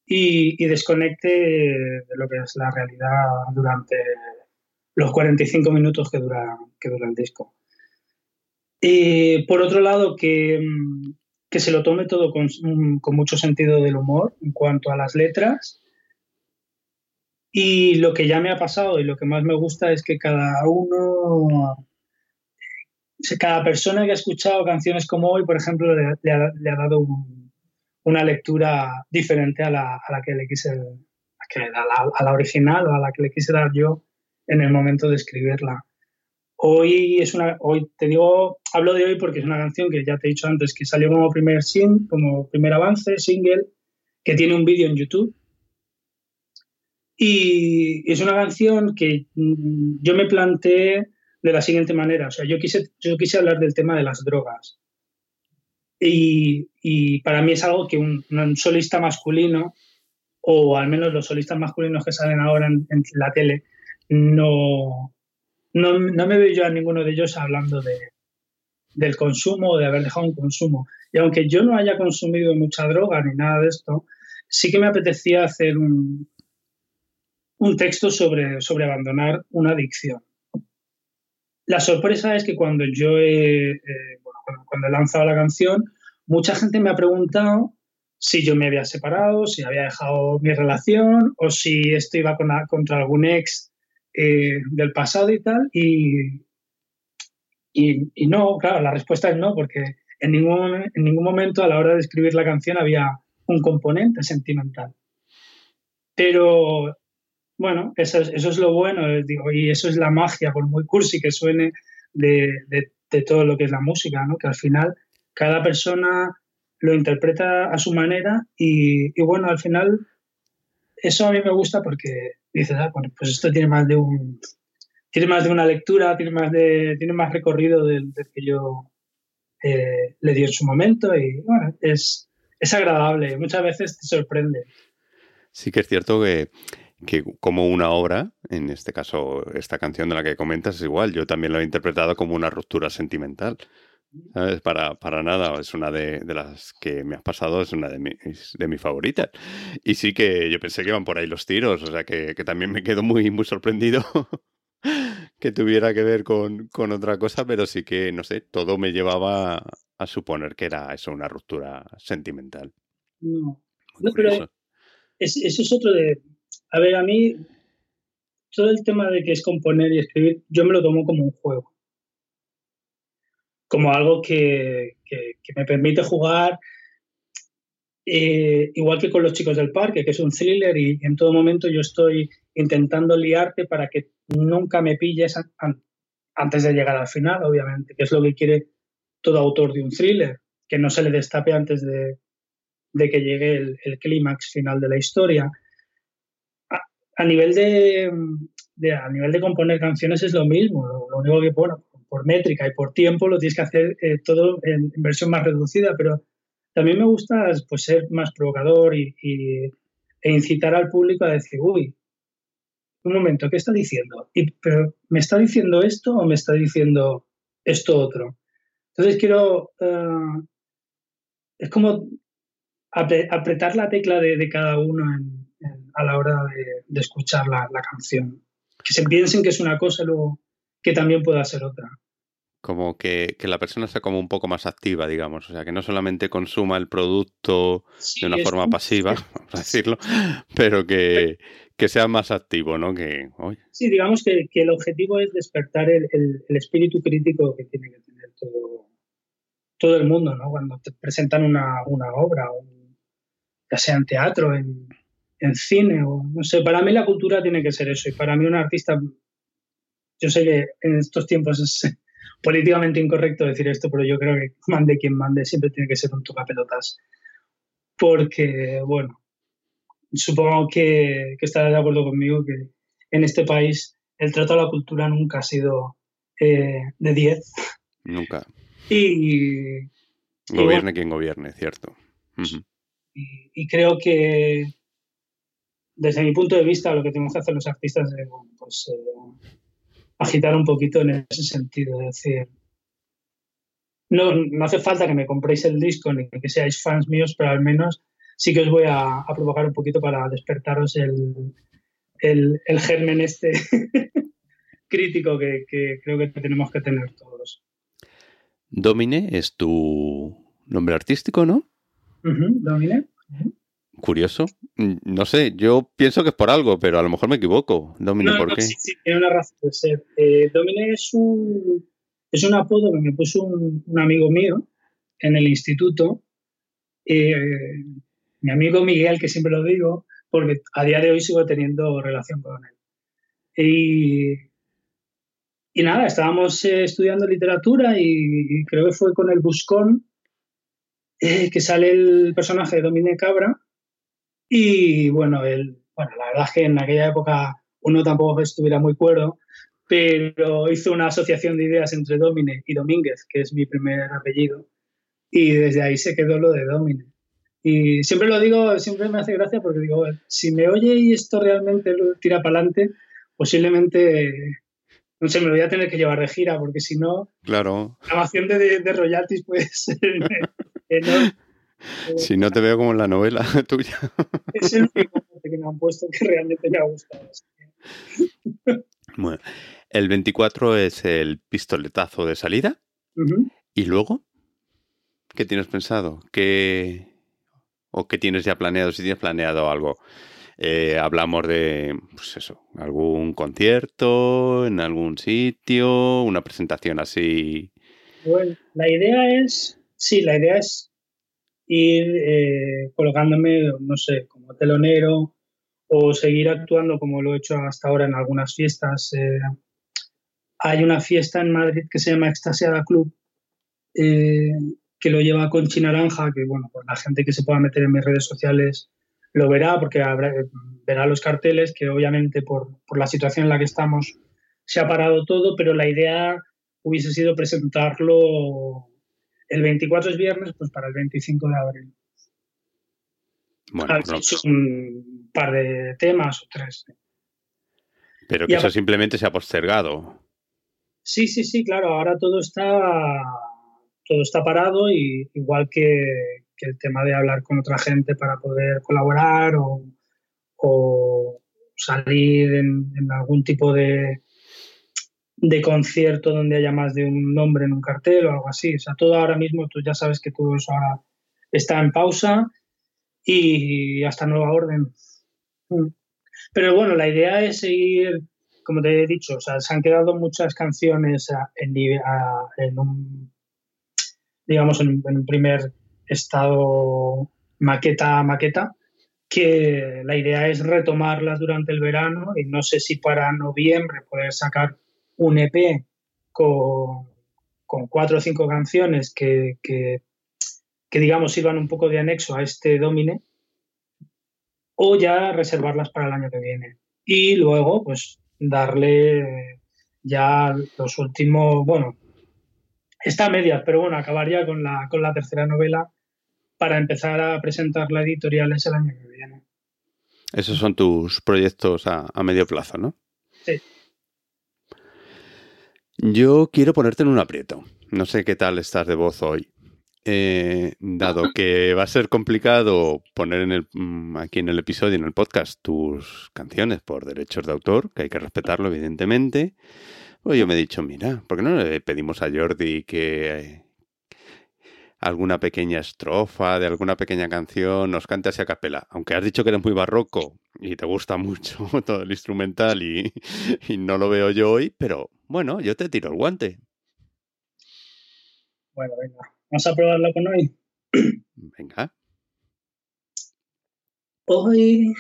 y, desconecte de lo que es la realidad durante los 45 minutos que dura, que dura el disco. Eh, por otro lado, que, que, se lo tome todo mm, con, mucho sentido del humor en cuanto a las letras. Y lo que ya me ha pasado y lo que más me gusta es que cada uno, cada persona que ha escuchado canciones como hoy, por ejemplo, le, ha, dado una lectura diferente a la, a la que le quise, a la original o a la que le quise dar yo en el momento de escribirla. Hoy es una, hoy te digo, hablo de hoy porque es una canción que ya te he dicho antes que salió como primer sin, como primer avance, single, que tiene un vídeo en YouTube. Y es una canción que mm, yo me planteé de la siguiente manera. O sea, yo quise, yo quise hablar del tema de las drogas. Y, y para mí es algo que un, solista masculino, o al menos los solistas masculinos que salen ahora en la tele, no, no, me veo yo a ninguno de ellos hablando de, del consumo o de haber dejado un consumo. Y aunque yo no haya consumido mucha droga ni nada de esto, sí que me apetecía hacer un, un texto sobre, sobre abandonar una adicción. La sorpresa es que cuando yo he, eh, cuando, he lanzado la canción, mucha gente me ha preguntado si yo me había separado, si había dejado mi relación o si esto iba contra algún ex eh, del pasado y tal, y, y, no, claro, la respuesta es no, porque en ningún, en ningún momento a la hora de escribir la canción había un componente sentimental. Pero bueno, eso es, eso es lo bueno, digo, y eso es la magia, por muy cursi que suene, de, de, todo lo que es la música, ¿no? Que al final cada persona lo interpreta a su manera y, y bueno, al final eso a mí me gusta porque dices, ah, bueno, pues esto tiene más de un tiene más de una lectura, tiene más de tiene más recorrido del, que yo eh, le di en su momento y bueno, es, es agradable, muchas veces te sorprende. Sí que es cierto que, que como una obra, en este caso esta canción de la que comentas es igual, yo también lo he interpretado como una ruptura sentimental. ¿Sabes? Para, para nada, es una de, las que me has pasado, es una de mis, de mis favoritas. Y sí que yo pensé que iban por ahí los tiros, o sea que, también me quedo muy, muy sorprendido [laughs] que tuviera que ver con, otra cosa, pero sí que, no sé, todo me llevaba a suponer que era eso, una ruptura sentimental. No, pero eso es otro de... A ver, a mí, todo el tema de que es componer y escribir, yo me lo tomo como un juego como algo que, me permite jugar eh, igual que con los chicos del parque, que es un thriller y en todo momento yo estoy intentando liarte para que nunca me pilles antes de llegar al final, obviamente, que es lo que quiere todo autor de un thriller, que no se le destape antes de, que llegue el, clímax final de la historia. A, nivel de, a nivel de componer canciones es lo mismo, lo, único que, bueno, por métrica y por tiempo lo tienes que hacer eh, todo en, versión más reducida, pero también me gusta pues, ser más provocador y, e incitar al público a decir, uy, un momento, ¿qué está diciendo? Y, ¿Pero me está diciendo esto o me está diciendo esto otro? Entonces quiero, eh, es como apretar la tecla de, cada uno a la hora de, escuchar la, la, canción. Que se piensen que es una cosa y luego que también pueda ser otra. Como que, la persona sea como un poco más activa, digamos. O sea, que no solamente consuma el producto de una forma pasiva, [laughs] vamos a decirlo, pero que, sea más activo, ¿no? Que, Sí, digamos que, el objetivo es despertar el, espíritu crítico que tiene que tener todo, todo el mundo, ¿no? Cuando te presentan una, obra, ya sea en teatro, en, en cine, o no sé, para mí la cultura tiene que ser eso. Y para mí un artista yo sé que en estos tiempos es [laughs] políticamente incorrecto decir esto, pero yo creo que mande quien mande siempre tiene que ser un tocapelotas. Porque, bueno, supongo que, que estarás de acuerdo conmigo que en este país el trato a la cultura nunca ha sido eh, de 10. Nunca. Y. Gobierne quien gobierne, cierto. y, creo que, desde mi punto de vista, lo que tenemos que hacer los artistas es pues, eh, agitar un poquito en ese sentido. Es decir, no, no hace falta que me compréis el disco ni que seáis fans míos, pero al menos sí que os voy a, provocar un poquito para despertaros el, el, germen este [laughs] crítico que, creo que tenemos que tener todos. Domine es tu nombre artístico, ¿no? Domine curioso. Mm, no sé, yo pienso que es por algo, pero a lo mejor me equivoco. Domine, ¿por qué? Sí, sí, tiene una razón de ser. Eh, Domine es un, es un apodo que me puso un, amigo mío en el instituto. Eh, mi amigo Miguel, que siempre lo digo, porque a día de hoy sigo teniendo relación con él. Y, y nada, estábamos eh, estudiando literatura y, creo que fue con el Buscón que sale el personaje de Domine Cabra y bueno, el, bueno, la verdad es que en aquella época uno tampoco estuviera muy cuerdo, pero hizo una asociación de ideas entre Domine y Domínguez, que es mi primer apellido, y desde ahí se quedó lo de Domine. Y siempre lo digo, siempre me hace gracia porque digo, si me oye y esto realmente lo tira para adelante, posiblemente, no sé, me lo voy a tener que llevar de gira, porque si no, claro. la grabación de, de royalties puede [laughs] ser enorme. Si no te veo como en la novela [laughs] tuya. Es el único que me han puesto que realmente me ha gustado. Bueno, el 24 es el pistoletazo de salida. ¿Y luego? ¿Qué tienes pensado? ¿Qué, ¿O qué tienes ya planeado? Si tienes planeado algo. Eh, hablamos de, pues eso, algún concierto, en algún sitio, una presentación así. Bueno, la idea es Sí, la idea es ir eh, colocándome, no sé, como telonero o seguir actuando como lo he hecho hasta ahora en algunas fiestas. Eh, hay una fiesta en Madrid que se llama Extasiada Club, eh, que lo lleva con Naranja, que bueno, pues la gente que se pueda meter en mis redes sociales lo verá, porque verá los carteles, que obviamente por, por, la situación en la que estamos se ha parado todo, pero la idea hubiese sido presentarlo el 24 es viernes, pues para el 25 de abril. Bueno, un par de temas o tres. Pero que eso simplemente se ha postergado. Sí, sí, sí, claro. Ahora todo está todo está parado y igual que, el tema de hablar con otra gente para poder colaborar o, salir en, algún tipo de, de concierto donde haya más de un nombre en un cartel o algo así. O sea, todo ahora mismo, tú ya sabes que todo eso ahora está en pausa y hasta nueva orden. Mm. Pero bueno, la idea es seguir, como te he dicho, o sea, se han quedado muchas canciones en, en un, digamos, en, un primer estado maqueta maqueta, que la idea es retomarlas durante el verano y no sé si para noviembre poder sacar un EP con, cuatro o cinco canciones que, que, digamos sirvan un poco de anexo a este Domine o ya reservarlas para el año que viene. Y luego, pues, darle ya los últimos, bueno, está a medias, pero bueno, acabar ya con la, con la tercera novela para empezar a presentar la editorial el año que viene. Esos son tus proyectos a, a medio plazo, ¿no? Sí. Yo quiero ponerte en un aprieto. No sé qué tal estás de voz hoy. Eh, dado que va a ser complicado poner en el, mm, aquí en el episodio, en el podcast, tus canciones por derechos de autor, que hay que respetarlo evidentemente, pues yo me he dicho, mira, ¿por qué no le pedimos a Jordi que alguna pequeña estrofa de alguna pequeña canción nos cante así a capela? Aunque has dicho que eres muy barroco y te gusta [laughs] mucho todo el instrumental y, y no lo veo yo hoy, pero bueno, yo te tiro el guante. Bueno, venga, vamos a probarlo con hoy. [clears throat] Venga. Hoy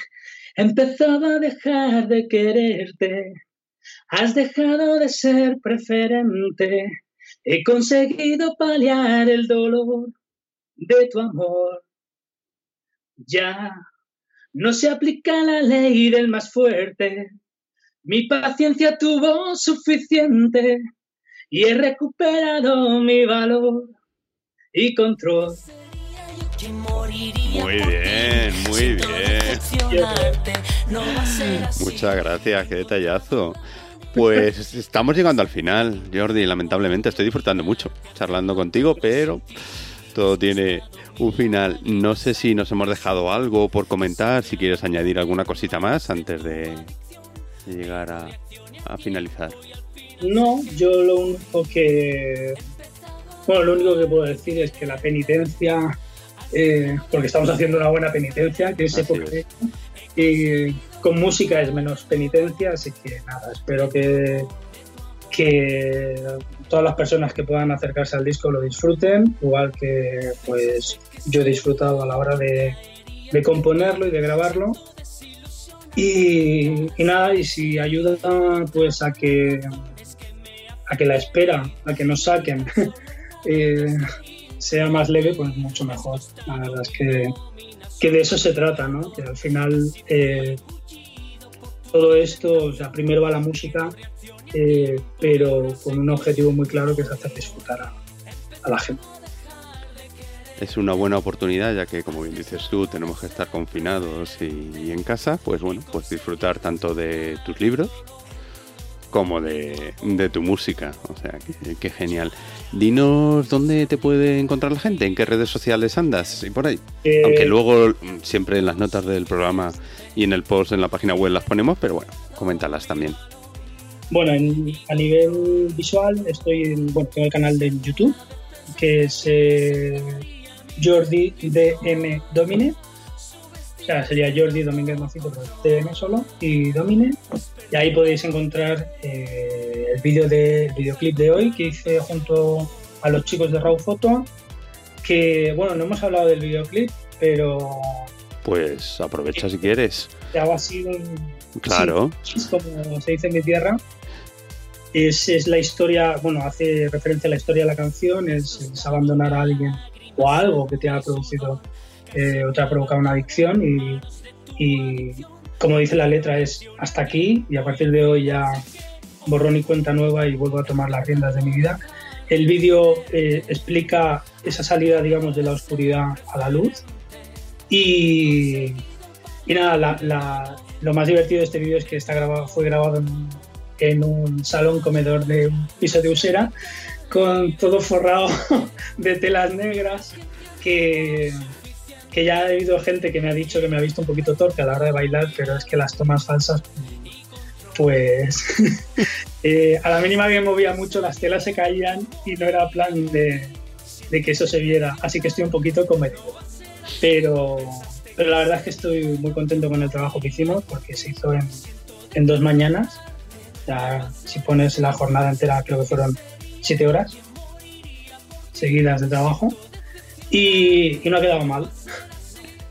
empezaba a dejar de quererte, has dejado de ser preferente, he conseguido paliar el dolor de tu amor. Ya no se aplica la ley del más fuerte, mi paciencia tuvo suficiente y he recuperado mi valor y control. Muy bien, muy bien. Muchas gracias, qué detallazo. Pues estamos llegando al final, Jordi. Lamentablemente estoy disfrutando mucho charlando contigo, pero todo tiene un final. No sé si nos hemos dejado algo por comentar, si quieres añadir alguna cosita más antes de, llegar a, finalizar? No, yo lo único que bueno, lo único que puedo decir es que la penitencia, eh, porque estamos haciendo una buena penitencia, que es y con música es menos penitencia, así que nada, espero que, que todas las personas que puedan acercarse al disco lo disfruten, igual que pues yo he disfrutado a la hora de, de componerlo y de grabarlo y, nada, y si ayuda pues a que a que la espera, a que nos saquen, [laughs] eh, sea más leve, pues mucho mejor. La verdad es que, que de eso se trata, ¿no? Que al final eh, todo esto, o sea, primero va la música, eh, pero con un objetivo muy claro que es hacer disfrutar a la gente. Es una buena oportunidad, ya que, como bien dices tú, tenemos que estar confinados y, en casa, pues bueno, pues disfrutar tanto de tus libros como de, tu música. O sea, qué genial. Dinos dónde te puede encontrar la gente, en qué redes sociales andas y por ahí. Eh, Aunque luego mm, siempre en las notas del programa y en el post en la página web las ponemos, pero bueno, coméntalas también. Bueno, a nivel visual estoy en, bueno, tengo el canal de YouTube, que es eh, Jordi DM Domine. Sea, sería Jordi Domínguez Macito, pero DM solo, y Domine. Y ahí podéis encontrar eh, el vídeo de videoclip de hoy que hice junto a los chicos de Raw Photo. que, bueno, no hemos hablado del videoclip, pero... Pues aprovecha si quieres. Te hago así un... Claro. como se dice en mi tierra. Es, es, la historia, bueno, hace referencia a la historia de la canción, es, abandonar a alguien o algo que te ha producido eh, o te ha provocado una adicción y, y, como dice la letra es hasta aquí y a partir de hoy ya borrón y cuenta nueva y vuelvo a tomar las riendas de mi vida. El vídeo eh, explica esa salida, digamos, de la oscuridad a la luz. Y, y nada, lo más divertido de este vídeo es que está grabado, fue grabado en, un salón comedor de un piso de usera, con todo forrado [laughs] de telas negras, que, que ya ha habido gente que me ha dicho que me ha visto un poquito torpe a la hora de bailar, pero es que las tomas falsas pues [laughs] eh, a la mínima que movía mucho las telas se caían y no era plan de, que eso se viera, así que estoy un poquito comedido. Pero, pero la verdad es que estoy muy contento con el trabajo que hicimos porque se hizo en, dos mañanas. Ya, si pones la jornada entera, creo que fueron siete horas seguidas de trabajo y, no ha quedado mal.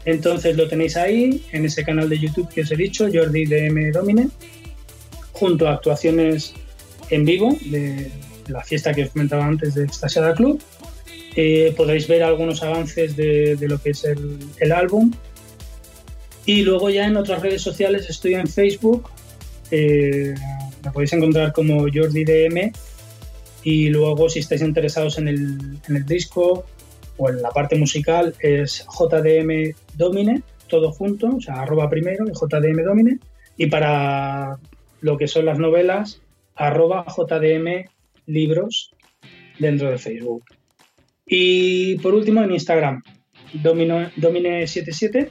Entonces lo tenéis ahí en ese canal de YouTube que os he dicho, Jordi DM Domine junto a actuaciones en vivo de la fiesta que os comentaba antes de Extasiada Club. Eh, podréis ver algunos avances de, lo que es el, álbum. Y luego ya en otras redes sociales estoy en Facebook, eh, podéis encontrar como Jordi DM y luego si estáis interesados en el, en el disco o en la parte musical es JDM Domine, todo junto, o sea, arroba primero, JDM Domine. Y para lo que son las novelas, arroba JDM Libros dentro de Facebook. Y por último en Instagram, Domine77.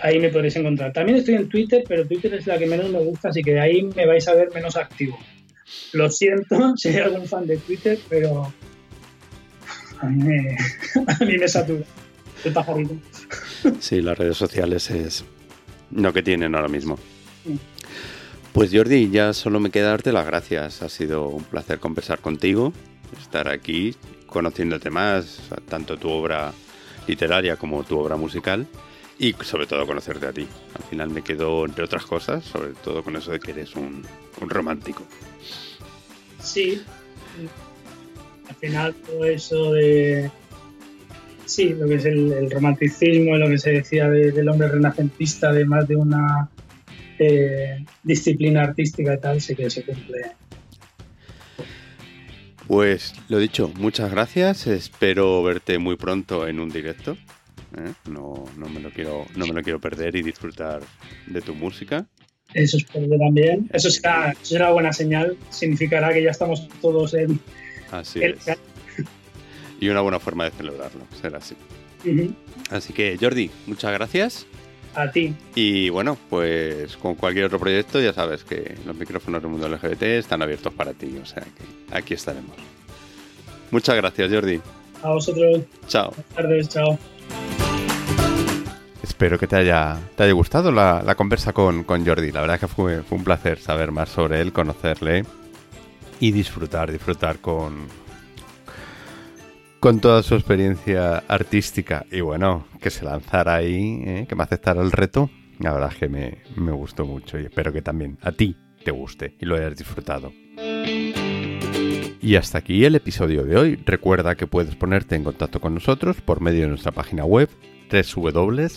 Ahí me podréis encontrar. También estoy en Twitter, pero Twitter es la que menos me gusta, así que ahí me vais a ver menos activo. Lo siento [laughs] si hay algún fan de Twitter, pero a mí me, [laughs] a mí me satura el pajarito. Sí, las redes sociales es lo que tienen ahora mismo. Pues Jordi, ya solo me queda darte las gracias. Ha sido un placer conversar contigo, estar aquí conociéndote más, tanto tu obra literaria como tu obra musical y sobre todo conocerte a ti. Al final me quedo, entre otras cosas, sobre todo con eso de que eres un, romántico. Sí, final todo eso de... Sí, lo que es el, romanticismo, lo que se decía del hombre renacentista, de más de una eh, disciplina artística y tal, sí que se cumple. Pues lo dicho, muchas gracias. Espero verte muy pronto en un directo. ¿eh? No, no, me lo quiero, no me lo quiero perder y disfrutar de tu música. Eso espero también. Eso será, será buena señal. Significará que ya estamos todos en. Así es. Y una buena forma de celebrarlo, será así. Así que, Jordi, muchas gracias. A ti. Y bueno, pues con cualquier otro proyecto ya sabes que los micrófonos del mundo LGBT están abiertos para ti, o sea que aquí estaremos. Muchas gracias, Jordi. A vosotros. Chao. Buenas tardes, chao. Espero que te haya, te haya gustado la, la conversa con, con, Jordi. La verdad que fue, fue un placer saber más sobre él, conocerle y disfrutar, disfrutar con, con toda su experiencia artística y bueno, que se lanzara ahí, ¿eh? que me aceptara el reto, la verdad es que me, me gustó mucho y espero que también a ti te guste y lo hayas disfrutado. Y hasta aquí el episodio de hoy. Recuerda que puedes ponerte en contacto con nosotros por medio de nuestra página web www.mundo.lgbt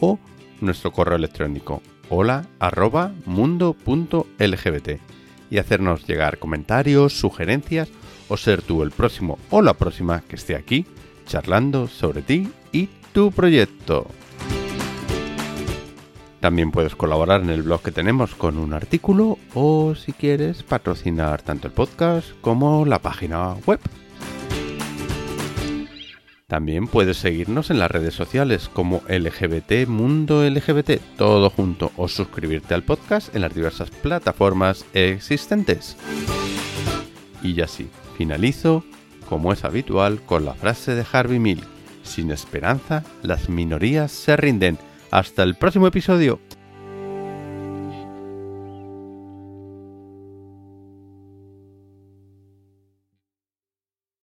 o nuestro correo electrónico hola y hacernos llegar comentarios, sugerencias o ser tú el próximo o la próxima que esté aquí charlando sobre ti y tu proyecto. También puedes colaborar en el blog que tenemos con un artículo o si quieres patrocinar tanto el podcast como la página web. También puedes seguirnos en las redes sociales como LGBT Mundo LGBT, todo junto, o suscribirte al podcast en las diversas plataformas existentes. Y ya sí, finalizo, como es habitual, con la frase de Harvey Mill. Sin esperanza, las minorías se rinden. Hasta el próximo episodio.